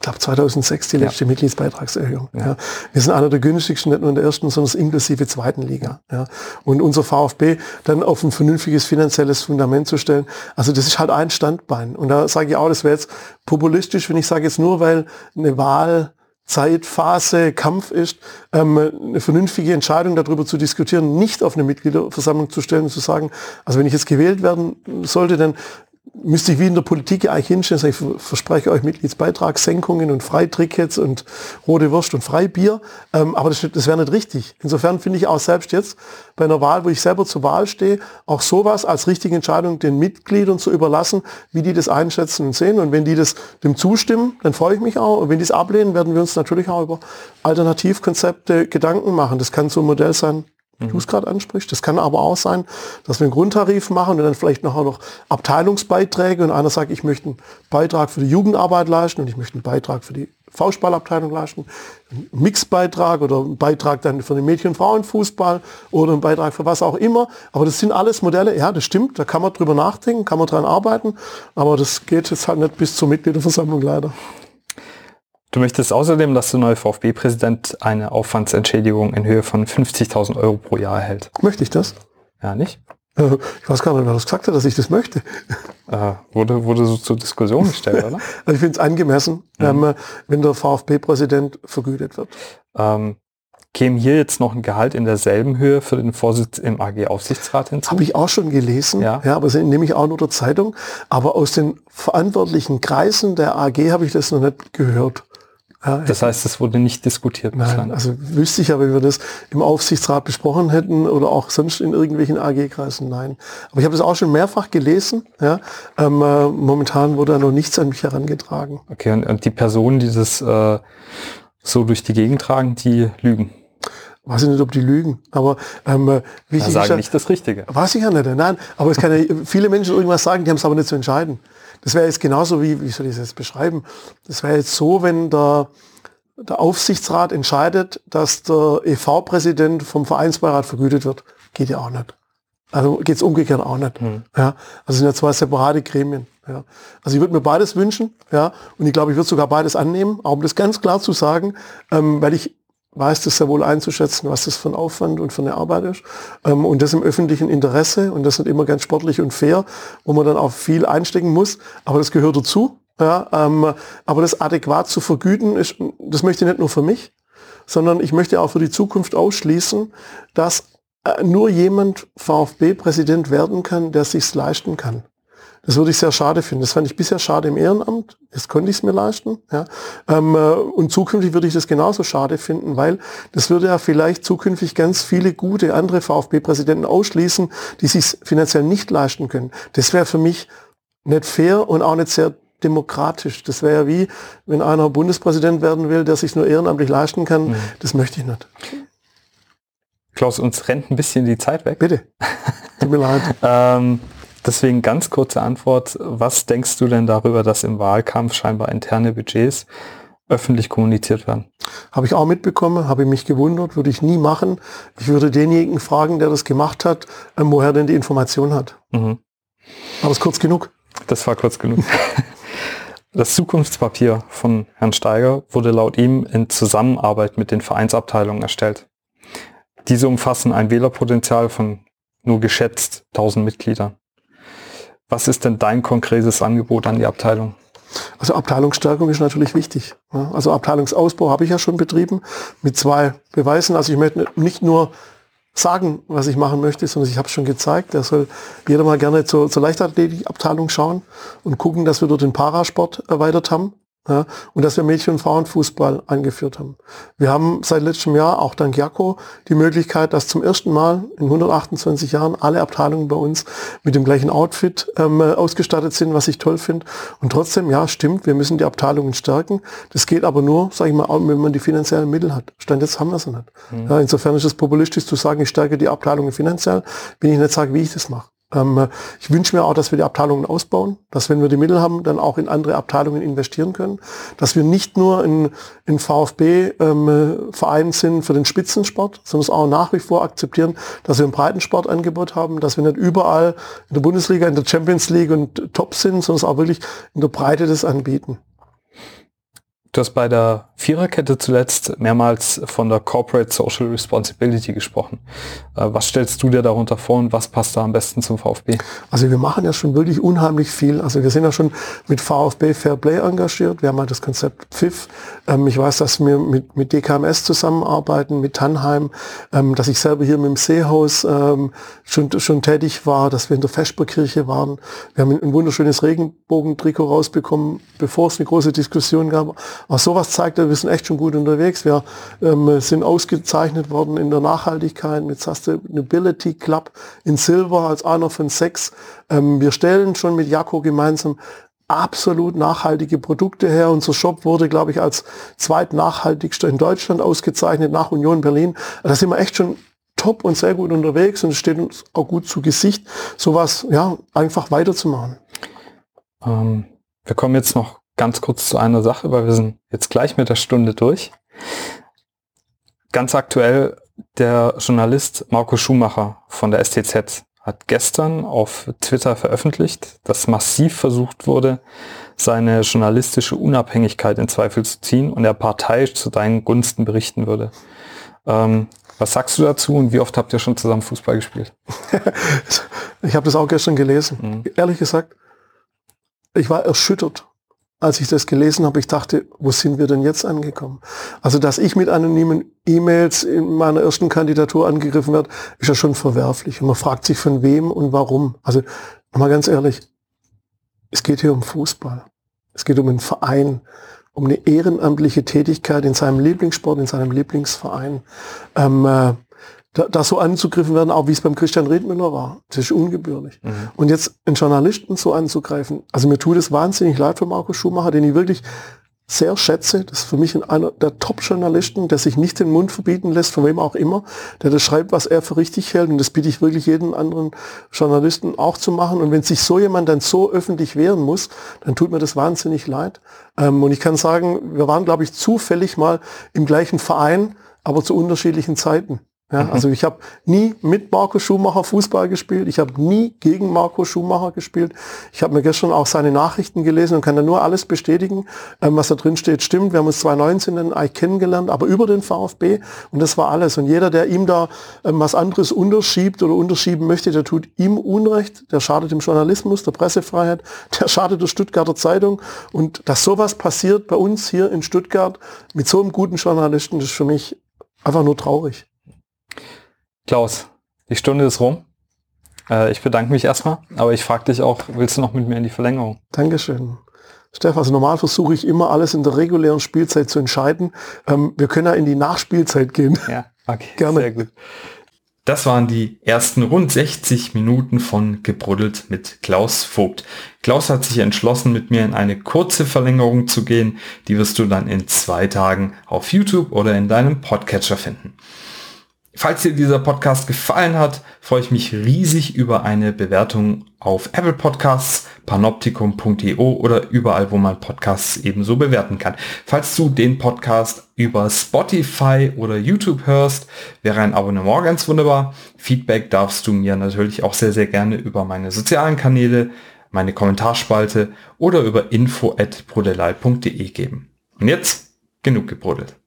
ich glaube 2006 die letzte ja. Mitgliedsbeitragserhöhung. Ja. ja. Wir sind einer der günstigsten, nicht nur in der ersten, sondern inklusive zweiten Liga. Ja. Und unser VfB dann auf ein vernünftiges finanzielles Fundament zu stellen, also das ist halt ein Standbein. Und da sage ich auch, das wäre jetzt populistisch, wenn ich sage jetzt nur, weil eine Wahl Zeitphase, Kampf ist, ähm, eine vernünftige Entscheidung darüber zu diskutieren, nicht auf eine Mitgliederversammlung zu stellen und zu sagen, also wenn ich jetzt gewählt werden sollte, dann müsste ich wie in der Politik eigentlich hinstellen, ich verspreche euch Mitgliedsbeitragssenkungen und Freitrickets und rote Wurst und Freibier, ähm, aber das, das wäre nicht richtig. Insofern finde ich auch selbst jetzt bei einer Wahl, wo ich selber zur Wahl stehe, auch sowas als richtige Entscheidung den Mitgliedern zu überlassen, wie die das einschätzen und sehen. Und wenn die das dem zustimmen, dann freue ich mich auch. Und wenn die es ablehnen, werden wir uns natürlich auch über Alternativkonzepte Gedanken machen. Das kann so ein Modell sein, du es gerade ansprichst. Das kann aber auch sein, dass wir einen Grundtarif machen und dann vielleicht nachher noch Abteilungsbeiträge und einer sagt, ich möchte einen Beitrag für die Jugendarbeit leisten und ich möchte einen Beitrag für die Faustballabteilung leisten, einen Mixbeitrag oder einen Beitrag dann für den Mädchen- und Frauenfußball oder einen Beitrag für was auch immer. Aber das sind alles Modelle, ja, das stimmt, da kann man drüber nachdenken, kann man dran arbeiten, aber das geht jetzt halt nicht bis zur Mitgliederversammlung leider. Du möchtest außerdem, dass der neue VfB-Präsident eine Aufwandsentschädigung in Höhe von 50.000 Euro pro Jahr erhält. Möchte ich das? Ja, nicht? Äh, ich weiß gar nicht, wer das gesagt hat, dass ich das möchte. Äh, wurde, wurde so zur Diskussion gestellt, oder? <laughs> Also ich finde es angemessen, mhm. ähm, wenn der VfB-Präsident vergütet wird. Ähm, käme hier jetzt noch ein Gehalt in derselben Höhe für den Vorsitz im AG-Aufsichtsrat hinzu? Habe ich auch schon gelesen, ja, ja aber das nehme ich auch nur der Zeitung. Aber aus den verantwortlichen Kreisen der AG habe ich das noch nicht gehört. Ja, das heißt, es wurde nicht diskutiert Nein, bislang. Also wüsste ich ja, wenn wir das im Aufsichtsrat besprochen hätten oder auch sonst in irgendwelchen AG-Kreisen, nein. Aber ich habe das auch schon mehrfach gelesen. Ja. Ähm, äh, momentan wurde da noch nichts an mich herangetragen. Okay, und, und die Personen, die das äh, so durch die Gegend tragen, die lügen. Weiß ich nicht, ob die lügen, aber ähm, äh, wichtig sagen ist ja, nicht das Richtige. Weiß ich ja nicht, nein. Aber es kann ja <laughs> viele Menschen irgendwas sagen, die haben es aber nicht zu entscheiden. Das wäre jetzt genauso wie, wie soll ich das jetzt beschreiben? Das wäre jetzt so, wenn der, der Aufsichtsrat entscheidet, dass der EV-Präsident vom Vereinsbeirat vergütet wird. Geht ja auch nicht. Also geht es umgekehrt auch nicht. Mhm. Ja, also sind ja zwei separate Gremien. Ja. Also ich würde mir beides wünschen, ja, und ich glaube, ich würde sogar beides annehmen, auch um das ganz klar zu sagen, ähm, weil ich weiß das sehr wohl einzuschätzen, was das für ein Aufwand und für eine Arbeit ist. Ähm, und das im öffentlichen Interesse und das nicht immer ganz sportlich und fair, wo man dann auch viel einstecken muss. Aber das gehört dazu. Ja, ähm, aber das adäquat zu vergüten, ist, das möchte ich nicht nur für mich, sondern ich möchte auch für die Zukunft ausschließen, dass äh, nur jemand VfB-Präsident werden kann, der sich's leisten kann. Das würde ich sehr schade finden. Das fand ich bisher schade im Ehrenamt. Jetzt konnte ich es mir leisten. Ja. Ähm, äh, und zukünftig würde ich das genauso schade finden, weil das würde ja vielleicht zukünftig ganz viele gute andere VfB-Präsidenten ausschließen, die sich finanziell nicht leisten können. Das wäre für mich nicht fair und auch nicht sehr demokratisch. Das wäre ja wie, wenn einer Bundespräsident werden will, der sich nur ehrenamtlich leisten kann. Mhm. Das möchte ich nicht. Klaus, uns rennt ein bisschen die Zeit weg. Bitte. <laughs> Tut mir leid. ähm, Deswegen ganz kurze Antwort. Was denkst du denn darüber, dass im Wahlkampf scheinbar interne Budgets öffentlich kommuniziert werden? Habe ich auch mitbekommen, habe ich mich gewundert, würde ich nie machen. Ich würde denjenigen fragen, der das gemacht hat, ähm, woher denn die Information hat. Mhm. War das kurz genug? Das war kurz genug. <laughs> Das Zukunftspapier von Herrn Steiger wurde laut ihm in Zusammenarbeit mit den Vereinsabteilungen erstellt. Diese umfassen ein Wählerpotenzial von nur geschätzt 1000 Mitgliedern. Was ist denn dein konkretes Angebot an die Abteilung? Also Abteilungsstärkung ist natürlich wichtig. Also Abteilungsausbau habe ich ja schon betrieben mit zwei Beweisen. Also ich möchte nicht nur sagen, was ich machen möchte, sondern ich habe es schon gezeigt. Da soll jeder mal gerne zur, zur Leichtathletikabteilung schauen und gucken, dass wir dort den Parasport erweitert haben. Ja, und dass wir Mädchen- und Frauenfußball eingeführt haben. Wir haben seit letztem Jahr, auch dank Jako, die Möglichkeit, dass zum ersten Mal in 128 Jahren alle Abteilungen bei uns mit dem gleichen Outfit ähm, ausgestattet sind, was ich toll finde. Und trotzdem, ja, stimmt, wir müssen die Abteilungen stärken. Das geht aber nur, sage ich mal, wenn man die finanziellen Mittel hat. Stand jetzt haben wir sie nicht. Mhm. Ja, insofern ist es populistisch zu sagen, ich stärke die Abteilungen finanziell, wenn ich nicht sage, wie ich das mache. Ähm, ich wünsche mir auch, dass wir die Abteilungen ausbauen, dass wenn wir die Mittel haben, dann auch in andere Abteilungen investieren können, dass wir nicht nur in, in VfB-Verein ähm, sind für den Spitzensport, sondern es auch nach wie vor akzeptieren, dass wir ein Breitensportangebot haben, dass wir nicht überall in der Bundesliga, in der Champions League und top sind, sondern es auch wirklich in der Breite das anbieten. Du hast bei der Viererkette zuletzt mehrmals von der Corporate Social Responsibility gesprochen. Äh, was stellst du dir darunter vor und was passt da am besten zum VfB? Also wir machen ja schon wirklich unheimlich viel. Also wir sind ja schon mit VfB Fair Play engagiert. Wir haben halt das Konzept Pfiff. Ähm, ich weiß, dass wir mit, mit DKMS zusammenarbeiten, mit Tannheim, ähm, dass ich selber hier mit dem Seehaus ähm, schon, schon tätig war, dass wir in der Vesperkirche waren. Wir haben ein wunderschönes Regenbogentrikot rausbekommen, bevor es eine große Diskussion gab auch sowas zeigt, wir sind echt schon gut unterwegs. Wir ähm, sind ausgezeichnet worden in der Nachhaltigkeit mit Sustainability Club in Silver als einer von sechs. Ähm, wir stellen schon mit Jaco gemeinsam absolut nachhaltige Produkte her. Unser Shop wurde, glaube ich, als zweitnachhaltigster in Deutschland ausgezeichnet nach Union Berlin. Da sind wir echt schon top und sehr gut unterwegs und es steht uns auch gut zu Gesicht, sowas ja einfach weiterzumachen. Ähm, wir kommen jetzt noch ganz kurz zu einer Sache, weil wir sind jetzt gleich mit der Stunde durch. Ganz aktuell, der Journalist Marco Schumacher von der STZ hat gestern auf Twitter veröffentlicht, dass massiv versucht wurde, seine journalistische Unabhängigkeit in Zweifel zu ziehen und er parteiisch zu deinen Gunsten berichten würde. Ähm, was sagst du dazu und wie oft habt ihr schon zusammen Fußball gespielt? <laughs> ich habe das auch gestern gelesen. Mhm. Ehrlich gesagt, ich war erschüttert als ich das gelesen habe, ich dachte, wo sind wir denn jetzt angekommen? Also, dass ich mit anonymen E-Mails in meiner ersten Kandidatur angegriffen werde, ist ja schon verwerflich. Und man fragt sich von wem und warum. Also, nochmal ganz ehrlich, es geht hier um Fußball. Es geht um einen Verein, um eine ehrenamtliche Tätigkeit in seinem Lieblingssport, in seinem Lieblingsverein. Ähm, äh, da, da so anzugriffen werden, auch wie es beim Christian Redmüller war. Das ist ungebührlich. Mhm. Und jetzt einen Journalisten so anzugreifen, also mir tut es wahnsinnig leid für Markus Schumacher, den ich wirklich sehr schätze. Das ist für mich einer der Top-Journalisten, der sich nicht den Mund verbieten lässt, von wem auch immer, der das schreibt, was er für richtig hält. Und das bitte ich wirklich jeden anderen Journalisten auch zu machen. Und wenn sich so jemand dann so öffentlich wehren muss, dann tut mir das wahnsinnig leid. Ähm, und ich kann sagen, wir waren, glaube ich, zufällig mal im gleichen Verein, aber zu unterschiedlichen Zeiten. Ja, mhm. also ich habe nie mit Marco Schumacher Fußball gespielt. Ich habe nie gegen Marco Schumacher gespielt. Ich habe mir gestern auch seine Nachrichten gelesen und kann da nur alles bestätigen, ähm, was da drin steht, stimmt. Wir haben uns 2019 dann eigentlich kennengelernt, aber über den VfB und das war alles. Und jeder, der ihm da ähm, was anderes unterschiebt oder unterschieben möchte, der tut ihm Unrecht. Der schadet dem Journalismus, der Pressefreiheit, <laughs> der schadet der Stuttgarter Zeitung. Und dass sowas passiert bei uns hier in Stuttgart mit so einem guten Journalisten, das ist für mich einfach nur traurig. Klaus, die Stunde ist rum. Äh, ich bedanke mich erstmal, aber ich frage dich auch, willst du noch mit mir in die Verlängerung? Dankeschön. Steff, also normal versuche ich immer alles in der regulären Spielzeit zu entscheiden. Ähm, wir können ja in die Nachspielzeit gehen. Ja, okay. <laughs> Gerne. Sehr gut. Das waren die ersten rund 60 Minuten von Gebruddelt mit Klaus Vogt. Klaus hat sich entschlossen, mit mir in eine kurze Verlängerung zu gehen. Die wirst du dann in zwei Tagen auf YouTube oder in deinem Podcatcher finden. Falls dir dieser Podcast gefallen hat, freue ich mich riesig über eine Bewertung auf Apple Podcasts, panoptikum.io oder überall, wo man Podcasts ebenso bewerten kann. Falls du den Podcast über Spotify oder YouTube hörst, wäre ein Abonnement ganz wunderbar. Feedback darfst du mir natürlich auch sehr, sehr gerne über meine sozialen Kanäle, meine Kommentarspalte oder über info@brodelei.de geben. Und jetzt genug gebrodelt.